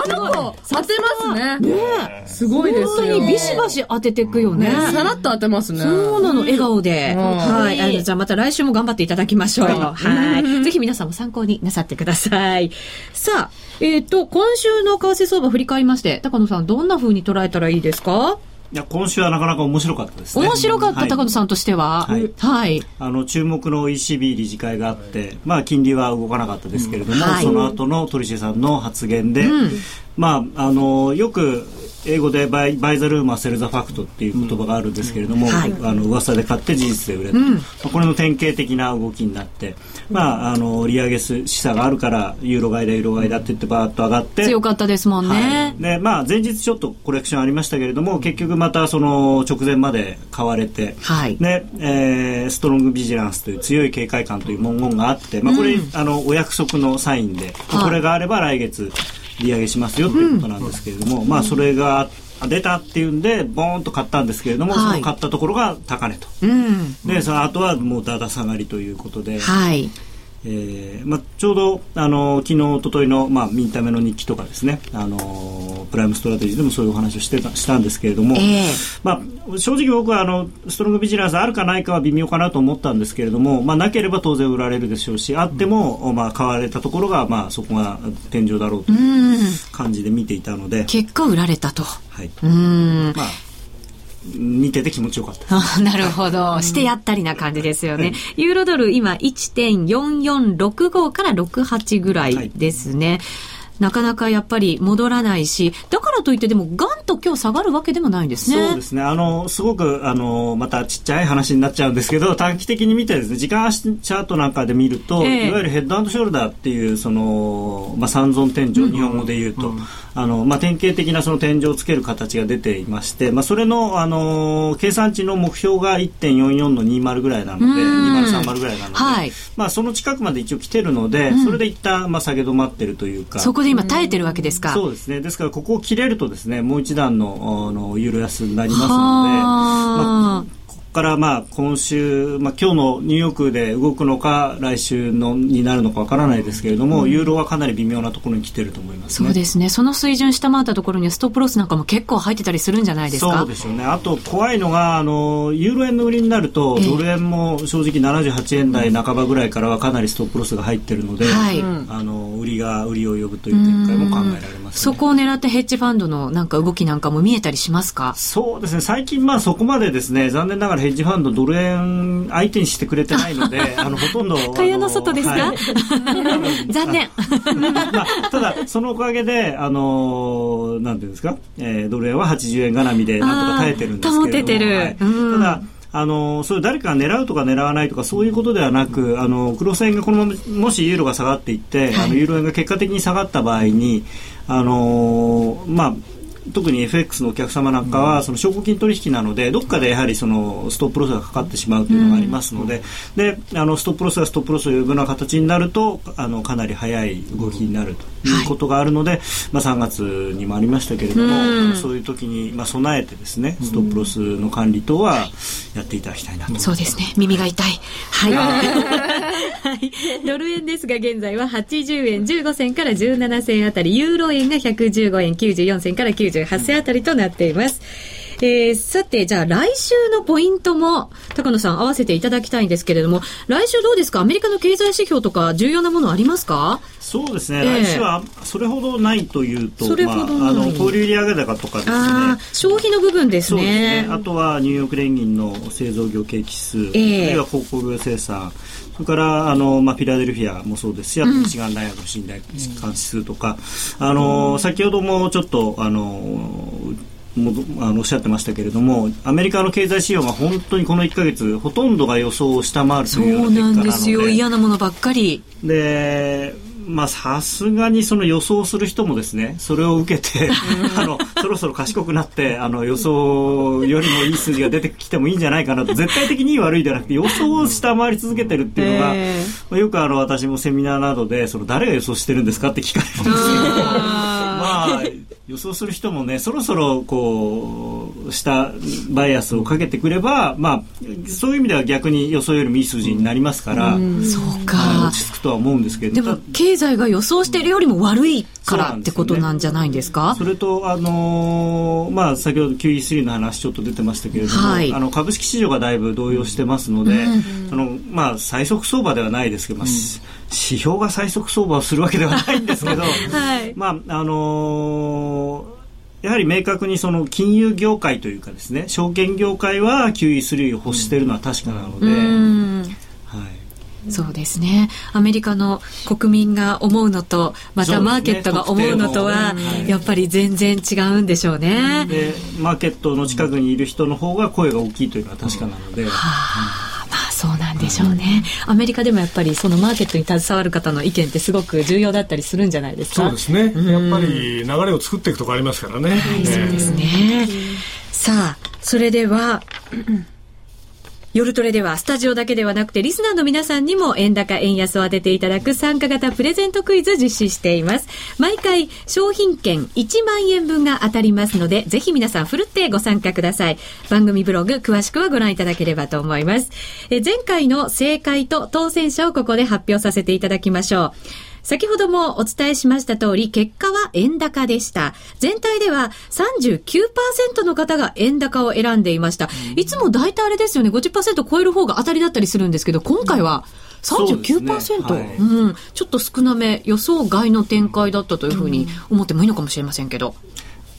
の子、当てますね。ねすごいです本当よ。にビシバシ当てていくよね。さらっと当てますね。そうなの、笑顔で。んはい。あのじゃあまた来週も頑張っていただきましょう。はい。ぜひ皆さんも参考になさってください。さあ、えっ、と、今週の為替相場振り返りまして、高野さんどんな風に捉えたらいいですか？いや、今週はなかなか面白かったですね。面白かった、はい高野さんとしては。はいはい。あの注目の ECB 理事会があって、まあ、金利は動かなかったですけれども、うんはいその後のトリシェさんの発言で、まあ、あのよく英語でバイバイザルームはセルザファクトっていう言葉があるんですけれども、はい。あの噂で買って事実で売れと、まあこれの典型的な動きになって、まあ、あの利上げ示唆があるからユーロ買いだユーロ買いだって言ってバーッと上がって強かったですもんはねい。でまあ、前日ちょっとコレクションありましたけれども結局またその直前まで買われて、はい。ねえーストロングビジランスという強い警戒感という文言があって、まあ、これ、あのお約束のサインで、はい。これがあれば来月利上げしますよということなんですけれども、まあ、それが出たっていうんでボーンと買ったんですけれども、はいその買ったところが高値と。うん。でその後はもうだだ下がりということで、はい。えーまあ、ちょうどあの昨日一昨日のまあミンタメの日記とかですねあのプライムストラテジーでもそういうお話をしてたしたんですけれども、ええ。まあ、正直僕はあの strong vigilance あるかないかは微妙かなと思ったんですけれども、まあ、なければ当然売られるでしょうしあっても、まあ、買われたところが、まあ、そこが天井だろうという感じで見ていたので、結果売られたと。はい。うん。まあ、見てて気持ちよかったなるほど。してやったりな感じですよね。ユーロドル今1.4465から68ぐらいですね。なかなかやっぱり戻らないし、だからといってでもガンと今日下がるわけでもないんですね。そうですね。あの、すごく、あの、またちっちゃい話になっちゃうんですけど、短期的に見てですね、時間足チャートなんかで見ると、ええいわゆるヘッドショルダーっていう、その、まあ、三尊天井、日本語で言うと、あの、まあ、典型的なその天井をつける形が出ていまして、まあ、それの、あの、計算値の目標が1.44の20ぐらいなので、2030ぐらいなので、はい。まあ、その近くまで一応来てるので、それで一旦、まあ、下げ止まってるというか、そこで今耐えてるわけですか。そうですね。ですから、ここを切れるとですね、もう一段の、あの、ユーロ安になりますので、からまあ今週、まあ、今日のニューヨークで動くのか来週のになるのかわからないですけれども、ユーロはかなり微妙なところに来てると思います、ね、そうですね。その水準下回ったところにはストップロスなんかも結構入ってたりするんじゃないですか？そうですよね。あと怖いのが、あの、ユーロ円の売りになると、ええドル円も正直78円台半ばぐらいからはかなりストップロスが入ってるので、はいあの、売りが売りを呼ぶという展開も考えられます、ね。そこを狙ってヘッジファンドのなんか動きなんかも見えたりしますか？そうですね。最近まあそこまでですね、残念ながらヘッジファンドドル円相手にしてくれてないので、あの、ほとんど。蚊帳の外ですか、はい。残念。まあ、ただ、そのおかげで、あのーなんていうんですか、えードル円は80円絡みでなんとか耐えてるんですけれどててる。はい。うん。ただ、あのーそれ誰かが狙うとか狙わないとかそういうことではなく、あのー黒線がこのまま、もしユーロが下がっていって、あの、ユーロ円が結果的に下がった場合に、あのーまあ、特に FX のお客様なんかは、その証拠金取引なので、どっかでやはりそのストップロスがかかってしまうというのがありますので、で、あのストップロスがストップロスを呼ぶような形になると、あのかなり早い動きになるということがあるので、まあ3月にもありましたけれども、うんそういう時にまあ備えてですね、ストップロスの管理等はやっていただきたいなと。そうですね。耳が痛い。はい。はい。ドル円ですが、現在は80円15銭から17銭あたり、ユーロ円が115円94銭から98銭あたりとなっています。えー、さて、じゃあ来週のポイントも、高野さん合わせていただきたいんですけれども、来週どうですか？アメリカの経済指標とか重要なものありますか？そうですね、ええ来週はそれほどないというと、それほどまあ、あの小売売上高とかですね。消費の部分ですそうですね。ね。。あとはニューヨーク連銀の製造業景気指数、ええ。あるいは鉱工業生産、それからあの、まあ、フィラデルフィアもそうですし、あとミシガン大学の信頼感指数とか、あの先ほどもちょっとあのもどあのおっしゃってましたけれどもアメリカの経済指標が本当にこの1か月ほとんどが予想を下回るとそいうよううな結果なんですよ。嫌なものばっかり。で、まあ、さすがにその予想する人もですね、それを受けて、あの、そろそろ賢くなって、あの、予想よりもいい数字が出てきてもいいんじゃないかなと、絶対的に悪いではなくて、予想を下回り続けてるっていうのが、えまあよくあの、私もセミナーなどで、その、誰が予想してるんですかって聞かれるんですけど、まあ、予想する人もね、そろそろ、こう、下、バイアスをかけてくれば、まあ、そういう意味では逆に予想よりもいい数字になりますから、そうはいか落。ち着くとは思うんですけど、でもた、経済が予想しているよりも悪いからってことなんじゃないんですか？それと、あのーまあ、先ほど QE3 の話ちょっと出てましたけれども、はい。あの株式市場がだいぶ動揺してますので、あのまあ、最速相場ではないですけど、まあし指標が最速相場をするわけではないんですけど、はい。まああのーやはり明確にその金融業界というかですね証券業界は QE3 を欲しているのは確かなので、そうですね。アメリカの国民が思うのと、またマーケットが思うのとはやっぱり全然違うんでしょうね。でマーケットの近くにいる人の方が声が大きいというのは確かなので。はあ、まあそうなんでしょうね。アメリカでもやっぱりそのマーケットに携わる方の意見ってすごく重要だったりするんじゃないですか？そうですね。やっぱり流れを作っていくとこありますからね。はい、そうですね。さあ、それでは、夜トレではスタジオだけではなくてリスナーの皆さんにも円高円安を当てていただく参加型プレゼントクイズ実施しています。毎回商品券1万円分が当たりますのでぜひ皆さんふるってご参加ください。番組ブログ詳しくはご覧いただければと思います。え前回の正解と当選者をここで発表させていただきましょう。先ほどもお伝えしました通り、結果は円高でした。全体では39%の方が円高を選んでいました。いつも大体あれですよね、50%超える方が当たりだったりするんですけど、今回は39%、そうですねはいうん、ちょっと少なめ、予想外の展開だったというふうに思ってもいいのかもしれませんけど。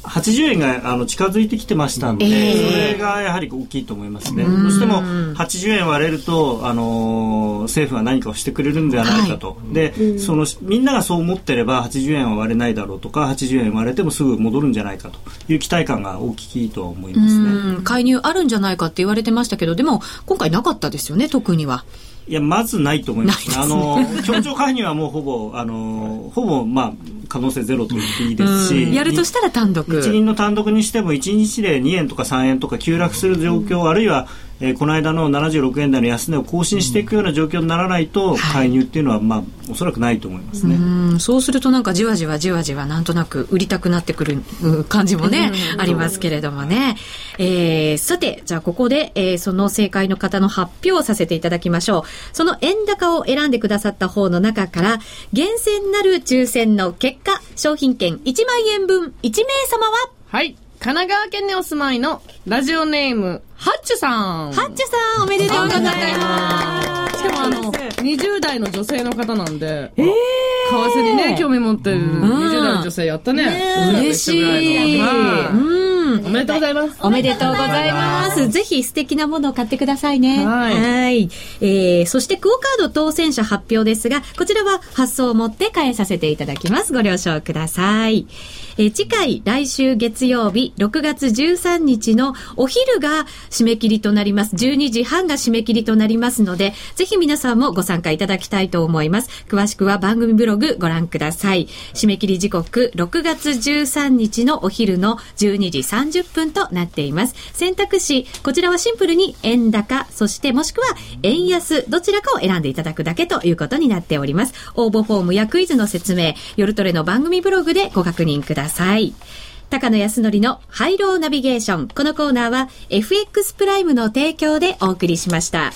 80円があの近づいてきてましたので、ええそれがやはり大きいと思いますね。どうしても80円割れると、あのー政府が何かをしてくれるんではないかと。で、そのみんながそう思ってれば80円は割れないだろうとか、80円割れてもすぐ戻るんじゃないかという期待感が大きいとは思いますね。うん、介入あるんじゃないかって言われてましたけど、でも今回なかったですよね、特には。いや、まずないと思いますね。ないあの、協調介入はもうほぼ、あの、ほぼ、まあ、可能性ゼロと言っていいですし、うんやるとしたら単独。日銀の単独にしても1日で2円とか3円とか急落する状況、あるいはえーこの間の76円台の安値を更新していくような状況にならないと、介入っていうのは、まあ、おそらくないと思いますね。うんそうするとなんかじわじわじわじわなんとなく売りたくなってくるうん感じもね、ありますけれどもね。えー、さて、じゃあここで、えーその正解の方の発表をさせていただきましょう。その円高を選んでくださった方の中から、厳選なる抽選の結果、商品券1万円分1名様は、はい。神奈川県にお住まいのラジオネーム、ハッチュさん。ハッチュさんおめでとうございます。しかもあの、20代の女性の方なんで、為替にね、興味持ってる20代の女性やったね。嬉しい。はいうん。おめでとうございます。おめでとうございます。ぜひ素敵なものを買ってくださいね。はいいえー、そしてクオカード当選者発表ですが、こちらは発送をもって返させていただきます。ご了承ください。えー次回、来週月曜日、6月13日のお昼が締め切りとなります。12時半が締め切りとなりますので、ぜひ皆さんもご参加いただきたいと思います。詳しくは番組ブログご覧ください。締め切り時刻、6月13日のお昼の12時30分となっています。選択肢、こちらはシンプルに円高、そしてもしくは円安、どちらかを選んでいただくだけということになっております。応募フォームやクイズの説明、夜トレの番組ブログでご確認ください。さい高野康則のハイローナビゲーション。このコーナーは FX プライムの提供でお送りしました。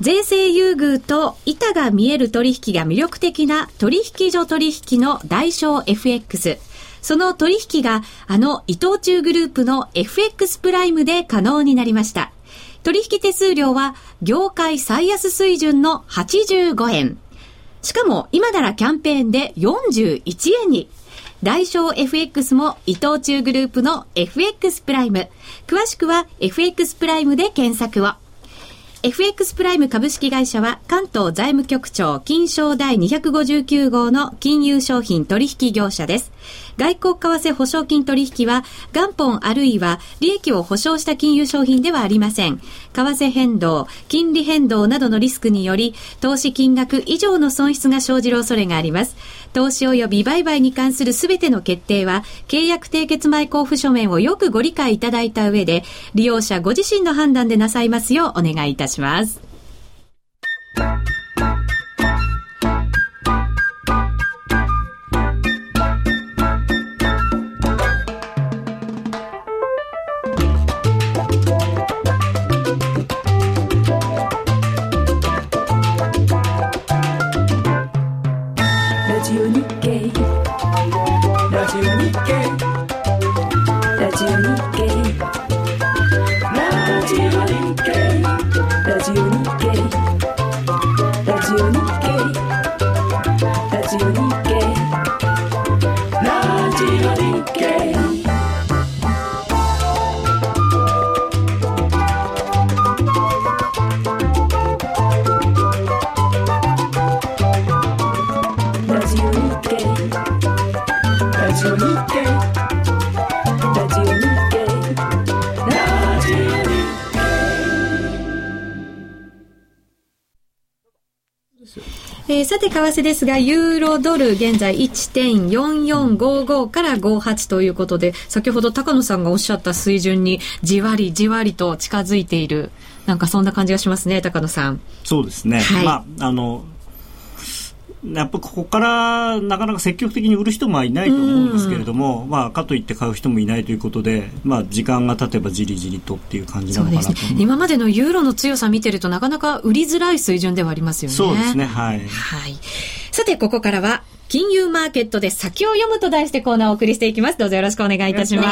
税制優遇と板が見える取引が魅力的な取引所取引の代償 FX。その取引があの伊藤忠グループの FX プライムで可能になりました。取引手数料は業界最安水準の85円。しかも今ならキャンペーンで41円に。大正 FX も伊藤忠グループの FX プライム。詳しくは FX プライムで検索を。FX プライム株式会社は関東財務局長金賞第259号の金融商品取引業者です。外国為替保証金取引は元本あるいは利益を保証した金融商品ではありません。為替変動、金利変動などのリスクにより投資金額以上の損失が生じる恐れがあります。投資及び売買に関するすべての決定は契約締結前交付書面をよくご理解いただいた上で利用者ご自身の判断でなさいますようお願いいたします。えーさて、為替ですが、ユーロドル現在1.4455から58ということで、先ほど高野さんがおっしゃった水準にじわりじわりと近づいている、なんかそんな感じがしますね、高野さん。そうですね。はいまあ、あの、やっぱここからなかなか積極的に売る人もいないと思うんですけれども、まあ、かといって買う人もいないということで、まあ、時間が経てばじりじりとっていう感じなのかなと思います。今までのユーロの強さ見てるとなかなか売りづらい水準ではありますよね。そうですね、はい。はい。さて、ここからは、金融マーケットで先を読むと題してコーナーをお送りしていきます。どうぞよろしくお願いいたします。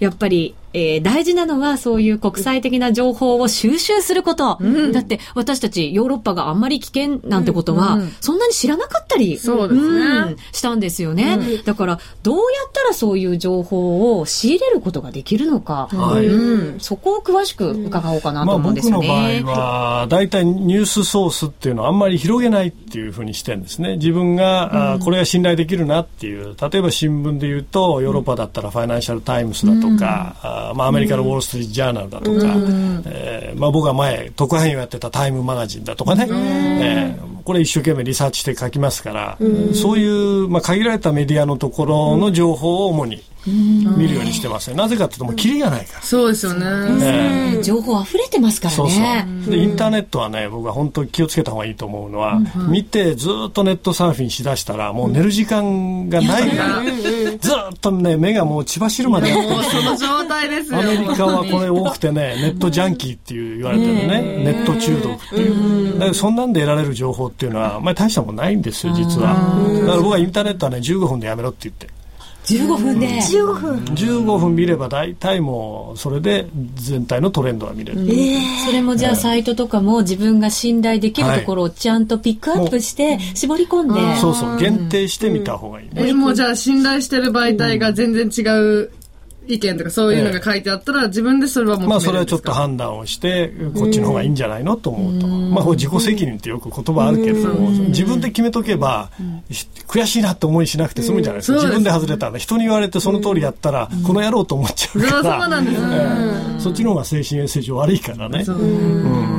やっぱり、えー大事なのはそういう国際的な情報を収集すること。だって私たちヨーロッパがあんまり危険なんてことは、そんなに知らなかったり、そうですね。うんしたんですよね。だから、どうやったらそういう情報を仕入れることができるのか、はい。うん、そこを詳しく伺おうかなとまあ、思うんですよ僕の場合ね。は大体ニュースソースっていうのはあんまり広げないっていうふうにしてるんですね。自分が、あーこれは信頼できるなっていう。例えば新聞で言うとヨーロッパだったらファイナンシャル・タイムズだとか、まあ、アメリカのウォール・ストリート・ジャーナルだとか、えーまあ、僕が前特派員をやってたタイムマガジンだとかね、えーこれ一生懸命リサーチして書きますから、そういう、まあ、限られたメディアのところの情報を主に見るようにしてますね。なぜかというともうキリがないから。そうですよね。ええ情報溢れてますからそうね。そう。で、インターネットはね、僕は本当に気をつけた方がいいと思うのは、見てずっとネットサーフィンしだしたら、もう寝る時間がないから、ずっとね、目がもう血走るまでやってるもうその状態ですよ。アメリカはこれ多くてね、ネットジャンキーっていう言われてるね、ネット中毒っていう。だからそんなんで得られる情報っていうのは、まあ大したもんないんですよ、実は。だから僕はインターネットはね、15分でやめろって言って。15分で。15分。15分見れば大体もう、それで全体のトレンドが見れる。それもじゃあサイトとかも自分が信頼できるところをちゃんとピックアップして絞り込んで。そうそう、限定してみた方がいいね。え、もうじゃあ信頼してる媒体が全然違う意見とかそういうのが書いてあったら自分でそれは求めまあそれはちょっと判断をして、こっちの方がいいんじゃないの？と思うと。まあ自己責任ってよく言葉あるけれども、自分で決めとけば、し悔しいなって思いしなくて済むんじゃないですか。自分で外れたら、人に言われてその通りやったら、この野郎と思っちゃうかそうそうら。そっちの方が精神衛生上悪いからね。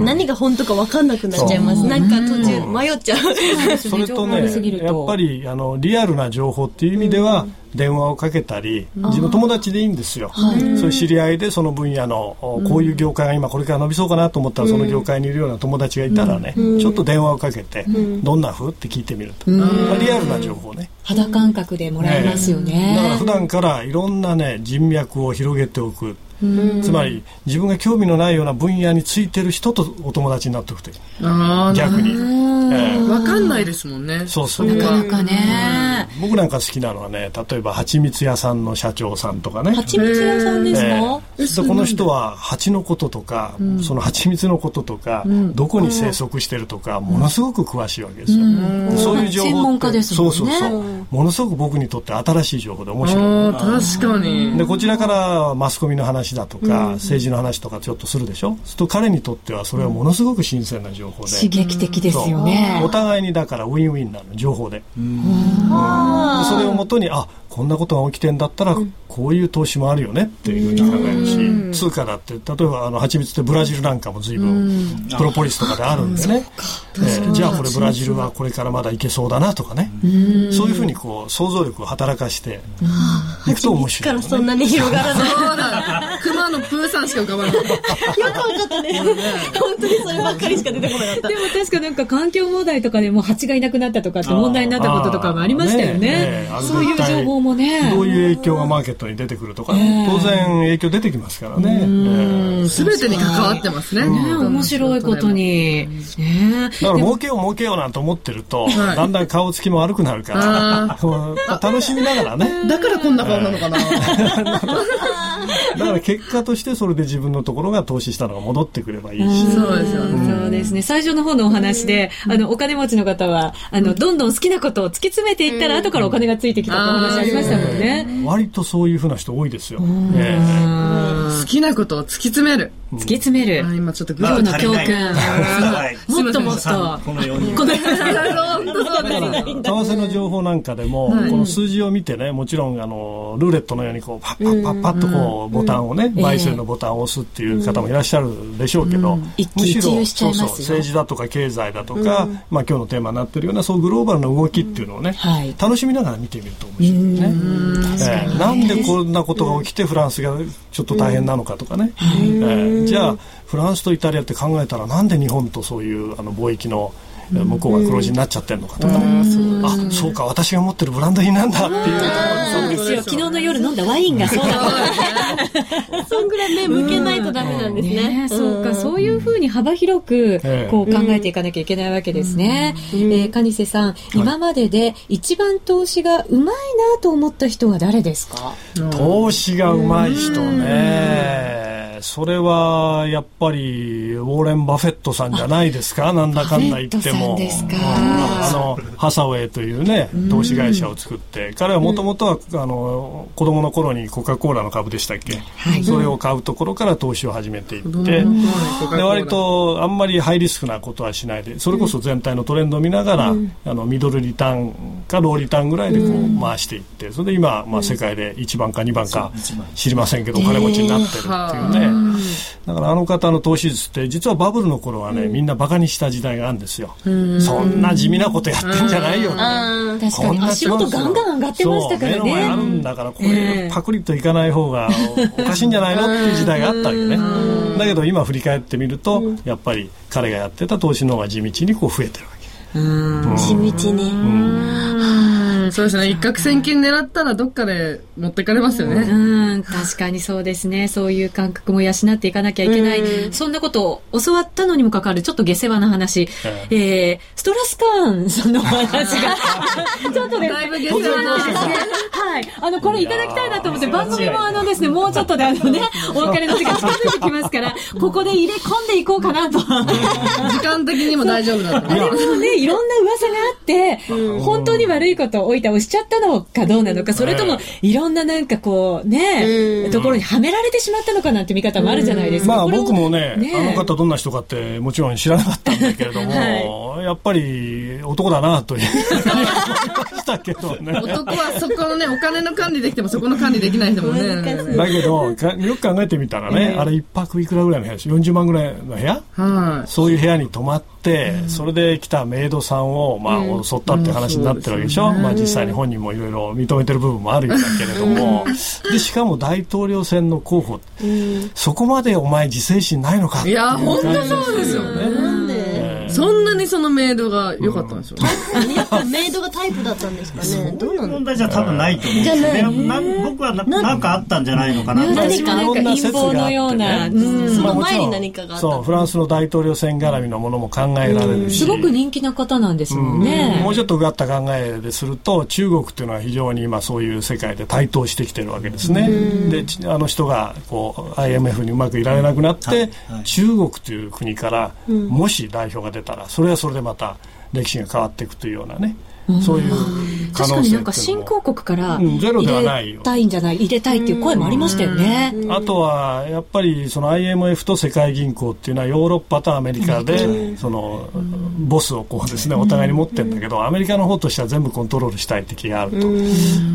何が本当か分かんなくなっちゃいます。なんか途中迷っちゃう。それとね、やっぱりあのリアルな情報っていう意味では、電話をかけたり、自分友達でいいんですよ、そういう知り合いでその分野の、おこういう業界が今これから伸びそうかなと思ったら、その業界にいるような友達がいたらね、ちょっと電話をかけて、どんな風って聞いてみると、まあリアルな情報ね。肌感覚でもらえますよだからね普。段からいろんなね人脈を広げておく。つまり自分が興味のないような分野についてる人とお友達になっておくと逆に、ええ。わかんないですもんね。そうそう。なかなかね。僕なんか好きなのはね例えば蜂蜜屋さんの社長さんとかね。蜂蜜屋さんですか？ええ。でこの人は蜂のこととか、その蜂蜜のこととか、どこに生息してるとか、ものすごく詳しいわけですよ、でそういう情報って専門家ですもんね。そうそうそう。ものすごく僕にとって新しい情報で面白い。確かに。でこちらからマスコミの話だとか、政治の話とかちょっとするでしょ？そうすると彼にとってはそれはものすごく新鮮な情報で、刺激的ですよね。お。互いにだからウィンウィンなの情報で。でそれをもとにあこんなことが起きてんだったら、こういう投資もあるよねっていうふうに考えるし、通貨だって例えばあの蜂蜜ってブラジルなんかも随分、プロポリスとかであるんでね、えーじゃあこれブラジルはこれからまだいけそうだなとかね、そういうふうにこう想像力を働かしていくと面白いよね、からそんなに広がらない。そうだ。熊のプーさんしか浮かばなか った。よく分かったね。本当にそればっかりしか出てこなかったで。も確かなんか環境問題とかでも蜂がいなくなったとかって問題になったこととかもありましたよね。えあのそういう情報もね。どういう影響がマーケットに出てくるとか、当然影響出てきますからね。えーすべてに関わってますね。ね面白いことに。ねだから儲けよう儲けようなんて思ってると、はいだんだん顔つきも悪くなるから、楽しみながらね。だからこんな顔なのかな。だから結果としてそれで自分のところが投資したのが戻ってくればいいし。そうですよね。そうですね。最初の方のお話で、あの、お金持ちの方は、あの、どんどん好きなことを突き詰めていったら、後からお金がついてきたってお話ありましたもんね。割とそういうふうな人多いですよ。え好きなことを突き詰める。突き詰める。あ今ちょっとグ今ッと日の教訓。はいもっともっと。この4人この為替の情報なんかでも、この数字を見てねもちろんあのルーレットのようにこうパッパッパッパッとこうボタンをね、買収のボタンを押すっていう方もいらっしゃるでしょうけど、一喜一憂しちゃいますよそうそう政治だとか経済だとか、まあ今日のテーマになってるようなそうグローバルな動きっていうのをね、はい楽しみながら見てみると面白いね。ええ。なんでこんなことが起きてフランスがちょっと大変なのかとかね、ええ。じゃあフランスとイタリアって考えたらなんで日本とそういうあの貿易のえ向こうが黒字になっちゃってるのかとか。ね、あそう。か私が持ってるブランド品なんだっていう。ところにそうですよ。昨日の夜飲んだワインがそうだった。そんぐらい目向けないとダメなんですね。ね、そうか、そういうふうに幅広くええ。こう考えていかなきゃいけないわけですね。えー、カニセさん、今までで一番投資がうまいなと思った人は誰ですか？投資がうまい人ねそれはやっぱりウォーレン・バフェットさんじゃないですか？なんだかんだ言っても。あのハサウェイというね投資会社を作って彼はもともとはあの子供の頃にコカ・コーラの株でしたっけ、それを買うところから投資を始めていって、で割とあんまりハイリスクなことはしないでそれこそ全体のトレンドを見ながら、あのミドルリターンかローリターンぐらいでこう回していってそれで今、まあ、世界で1番か2番か知りませんけどお金持ちになってるっていうね、だからあの方の投資術って実はバブルの頃はね、みんなバカにした時代があるんですよ、そんな地味なことやってんじゃないよ。って、確かに。足元ガンガン上がってましたからそう目の前あるね。んだからこれパクリといかない方がおかしいんじゃないの？っていう時代があったわけね。だけど今振り返ってみるとやっぱり彼がやってた投資の方が地道にこう増えてるわけ地道に。そうですね。一攫千金狙ったらどっかで持ってかれますよね。うん、確かにそうですね。そういう感覚も養っていかなきゃいけない。そんなことを教わったのにもかかわる、ちょっと下世話な話。えー、ストラスカーンさんのお話が、ちょっとね、だいぶ下世話な話はい。あの、これいただきたいなと思って、番組もあのですね、もうちょっとであのね、お別れの時間近づいてきますから、ここで入れ込んでいこうかなと。時間的にも大丈夫だと。あれもね、いろんな噂があって、本当に悪いことを置いた押しちゃったのかどうなのか、それとも、い。ろんななんかこう、ね、ところにはめられてしまったのかなんて見方もあるじゃないですか。まあ僕もねね。あの方どんな人かってもちろん知らなかったんだけれども、やっぱり男だなという思いましたけどね。男はそこのね、お金の管理できてもそこの管理できない人もね。だけどかよく考えてみたらね、あれ一泊いくらぐらいの部屋です40万ぐらいの部屋？はそういう部屋に泊まって、それで来たメイドさんを、まあ、襲ったって話になってるわけでしょ、まあ、実際に本人もいろいろ認めてる部分もあるんだけれども、でしかも大統領選の候補、そこまでお前自制心ないのかってい。いや、う本当感じそうですよね。にそのメイドが良かったんですよ。やっぱメイドがタイプだったんですかね。どうなんだ問題じゃ多分ないと思うんですよね。な僕はななんかあったんじゃないのかなと私もなんか陰謀のような、うん。その前に何かがあった。そうフランスの大統領選絡みのものも考えられるし、すごく人気な方なんですもんね。もうちょっとうがった考えですると中国っていうのは非常に今そういう世界で台頭してきてるわけですね。でちあの人がこう IMF にうまくいられなくなって、はい。はい。中国という国からもし代表が出たらそれはそれでまた歴史が変わっていくというようなね、そういう可確かになんか新興国から入れたいんじゃない、入れたいっていう声もありましたよね。あとはやっぱりその IMF と世界銀行っていうのはヨーロッパとアメリカでそのボスをこうですねお互いに持ってるんだけどアメリカの方としては全部コントロールしたいって気があると。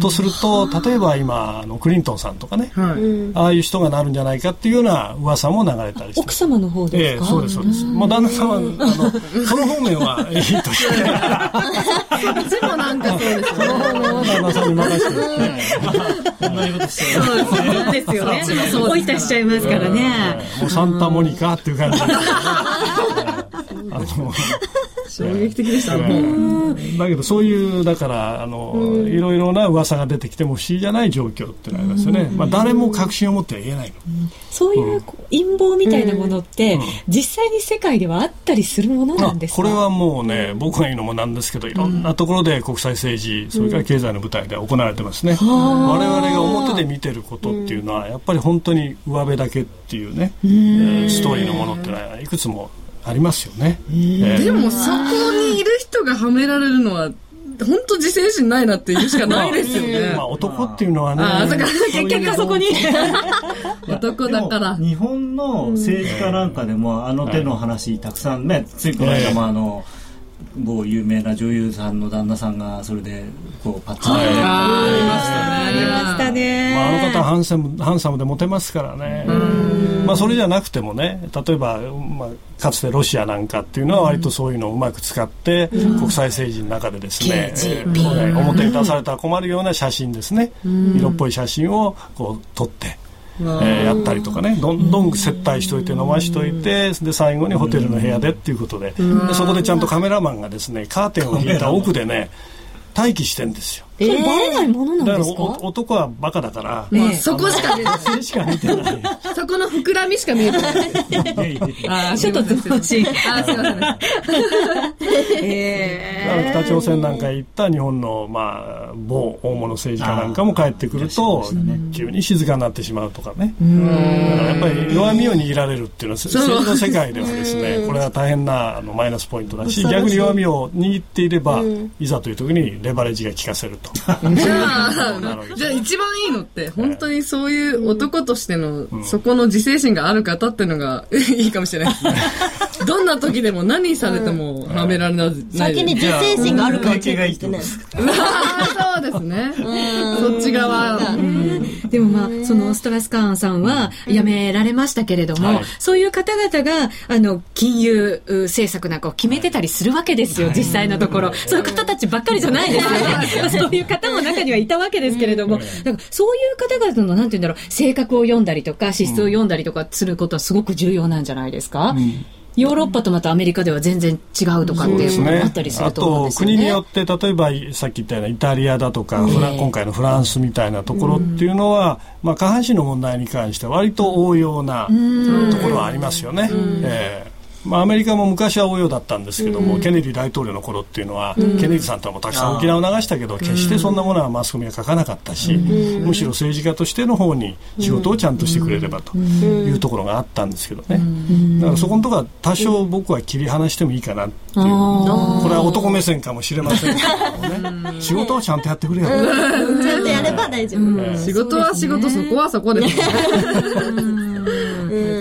とすると例えば今あのクリントンさんとかねはい。ああいう人がなるんじゃないかっていうような噂も流れたりして。奥。様の方ええですか、そうですそうです。もう旦那さんはあのその方面はいいとして、いつもなんかそうですよその方面は旦那さんに任せてるこんなことしてるそうですよね。おいたしちゃいますからね。もうサンタモニカっていう感じですよね。あ の衝撃的でしたね。だけどそういうだからあの、いろいろな噂が出てきても不思議じゃない状況っていうのがありますよね、まあ、誰も確信を持っては言えないの、そういう陰謀みたいなものって、実際に世界ではあったりするものなんですか？これはもうね僕が言うのもなんですけどいろんなところで国際政治それから経済の舞台で行われてますね、我々が表で見てることっていうのはやっぱり本当に上辺だけっていうね、えーストーリーのものっていうのはいくつもありますよね、えー。でもそこにいる人がはめられるのは、本当自制心ないなって言うしかないですよね。まあ、。男っていうのはね。ああ、そっか、そういう結果そこに。男だから。日本の政治家なんかでもあの手の話たくさんね、ついこの間もあの、某有名な女優さんの旦那さんがそれでこうパッチリ。はい。ありましたね。ありましたね。まあ、あの方はハンサムハンサムでモテますからね、まあ、それじゃなくてもね例えば、まあ、かつてロシアなんかっていうのは割とそういうのをうまく使って、国際政治の中でですね、えー表に出されたら困るような写真ですね、色っぽい写真をこう撮って。えーやったりとかね。どんどん接待しといて飲ましといてで最後にホテルの部屋でっていうことで。でそこでちゃんとカメラマンがですねカーテンを引いた奥でね待機してんですよそれバレないものなんだからですかお男はバカだから、まあそこしか出ない。しか見てない。そこの膨らみしか見えてない。あーちょっと図星。あー、すいません。えだから北朝鮮なんか行った日本の、まあ、某大物政治家なんかも帰ってくると、急に静かになってしまうとかね。だからやっぱり弱みを握られるっていうのは、せ政治の世界ではですね、これは大変なあのマイナスポイントだし、逆に弱みを握っていれば、いざという時にレバレッジが効かせると。じゃあ、じゃあ一番いいのって、本当にそういう男としての、そこの自制心がある方っていうのが いいかもしれない。ですね。どんな時でも何されてもはめられない。先に自制心があるかをチェックしてね。あー側ですね。そっち側。でもまあ、そのストラスカーンさんは辞められましたけれども、はい。そういう方々が、あの、金融う政策なんかを決めてたりするわけですよ、実際のところ。そういう方たちばっかりじゃないですよね。ま あそういう方も中にはいたわけですけれども、だからそういう方々の、なんて言うんだろう、性格を読んだりとか、資質を読んだりとかすることはすごく重要なんじゃないですか？ヨーロッパとまたアメリカでは全然違うとかっていうこともあったりすあると思うんとですよね。国によって例えばさっき言ったようなイタリアだとか、フラン今回のフランスみたいなところっていうのは、まあ、下半身の問題に関しては割と応用なところはありますよね。ええまあ、アメリカも昔は応用だったんですけども、ケネディ大統領の頃っていうのは、ケネディさんとはもうたくさん沖縄を流したけど、決してそんなものはマスコミは書かなかったし、むしろ政治家としての方に仕事をちゃんとしてくれればというところがあったんですけどね。だからそこのところは多少僕は切り離してもいいかなっていう、これは男目線かもしれませんけどもね、仕事をちゃんとやってくれよ。ちゃんとやれば大丈夫。ええ仕事は仕事、そこはそこですね。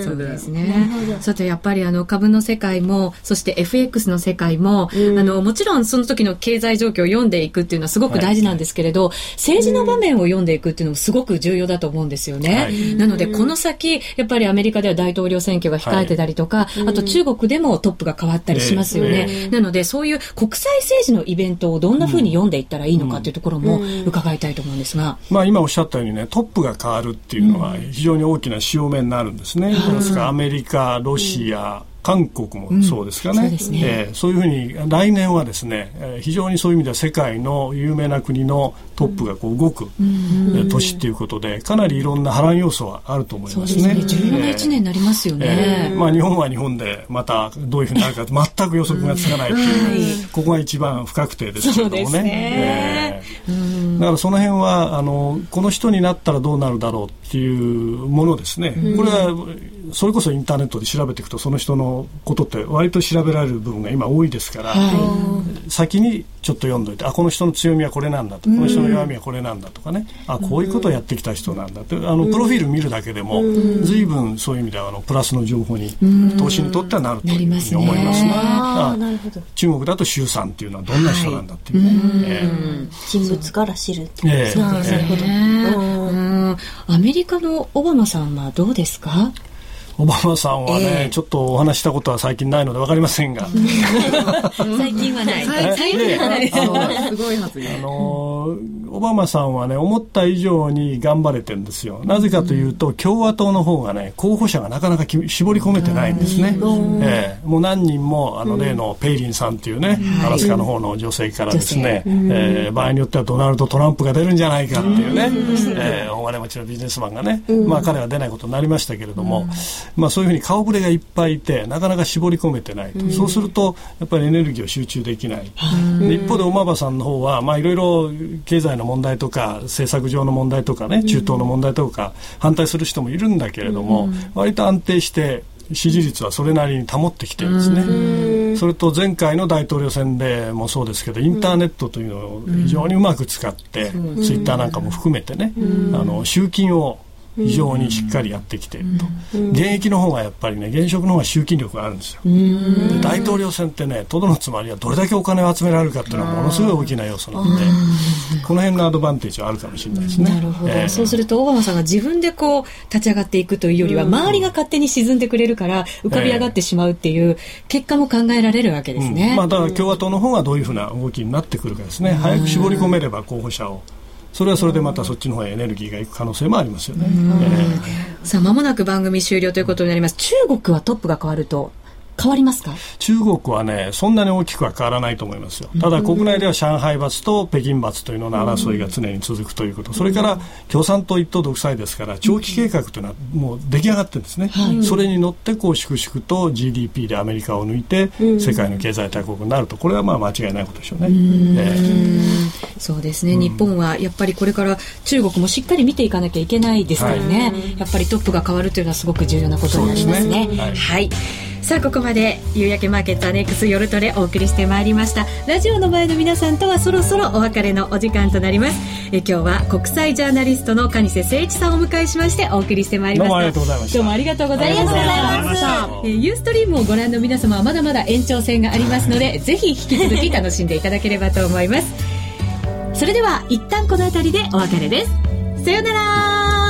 そうですね。さて、やっぱりあの株の世界も、そして FX の世界も、あの、もちろんその時の経済状況を読んでいくっていうのはすごく大事なんですけれど、政治の場面を読んでいくっていうのもすごく重要だと思うんですよね。はい。なので、この先、やっぱりアメリカでは大統領選挙が控えてたりとか、あと中国でもトップが変わったりしますよね。なので、そういう国際政治のイベントをどんな風に読んでいったらいいのかっていうところも伺いたいと思うんですが。まあ、今おっしゃったようにねトップが変わるっていうのは非常に大きな潮目になるんですね。ですか。らアメリカ、ロシア、韓国もそうですかね,、そうですね。えーそういうふうに来年はですね、えー非常にそういう意味では世界の有名な国のトップがこう動く、えー年っていうことでかなりいろんな波乱要素はあると思いまね。そうですすね。重要な一年になりますよえねー。まあ、日本は日本でまたどういうふうになるか 全く予測がつかないっていう、ここが一番不確定ですけれどもね。ね。えーだからその辺はあのこの人になったらどうなるだろうっていうものですね、これはそれこそインターネットで調べていくとその人のことって割と調べられる部分が今多いですから、先にちょっと読んどいてあこの人の強みはこれなんだとこの人の弱みはこれなんだとかねあこういうことをやってきた人なんだってあのプロフィール見るだけでも随分そういう意味ではあのプラスの情報に投資にとってはなるというふうに思いますね。あ中国だと習さんっていうのはどんな人なんだっていうね。え人物から知る。ええ。えなるほどね。うん。アメリカのオバマさんはどうですか？オバマさんはね、ちょっとお話したことは最近ないので分かりませんが、最近はない。え最近はない。すごい発言。あのーオバマさんはね思った以上に頑張れてるんですよ。なぜかというと、共和党の方がね候補者がなかなかき絞り込めてないんですね、ええ。もう何人もあの例のペイリンさんっていうね、アラスカの方の女性からですね、えー場合によってはドナルド・トランプが出るんじゃないかっていうね、えー大金持ちのビジネスマンがね、まあ彼は出ないことになりましたけれども、まあそういうふうに顔ぶれがいっぱいいてなかなか絞り込めてないと、そうするとやっぱりエネルギーを集中できない、で一方でオバマさんの方はまあいろいろ経済の問題とか政策上の問題とかね中東の問題とか反対する人もいるんだけれども、割と安定して支持率はそれなりに保ってきてるんですね。それと前回の大統領選でもそうですけどインターネットというのを非常にうまく使って、ツイッターなんかも含めてね、あの集金を非常にしっかりやってきていると、現役の方がやっぱりね現職の方が集金力があるんですよ、で大統領選ってねとどのつまりはどれだけお金を集められるかっていうのはものすごい大きな要素なのでこの辺のアドバンテージはあるかもしれないですね。なるほど、ええ。そうするとオバマさんが自分でこう立ち上がっていくというよりは、周りが勝手に沈んでくれるから浮かび上がってしまうっていう結果も考えられるわけですね。うん。まあ、だから共和党の方がどういうふうな動きになってくるかですね、早く絞り込めれば候補者を、それはそれでまたそっちの方へエネルギーがいく可能性もありますよね。えさあ間もなく番組終了ということになります。中国はトップが変わると変わりますか？ー中国はね、そんなに大きくは変わらないと思いますよ。ただ国内では上海閥と北京閥というのの争いが常に続くということ、それから共産党一党独裁ですから、長期計画というのはもう出来上がってるんですね。それに乗ってこう粛々と GDP でアメリカを抜いて世界の経済大国になると、これはまあ間違いないことでしょうね。えーそうですね、日本はやっぱりこれから中国もしっかり見ていかなきゃいけないですからね、やっぱりトップが変わるというのはすごく重要なことになりますね。すね。はい。はいさあここまで夕焼けマーケットアネックス夜トレお送りしてまいりました。ラジオの前の皆さんとはそろそろお別れのお時間となります。え今日は国際ジャーナリストの蟹瀬誠一さんをお迎えしましてお送りしてまいりました。どうもありがとうございました。どうもありがとうございましたありがとうございましたえーユーストリームをご覧の皆様はまだまだ延長戦がありますのでぜひ引き続き楽しんでいただければと思います。それでは一旦この辺りでお別れです。さようなら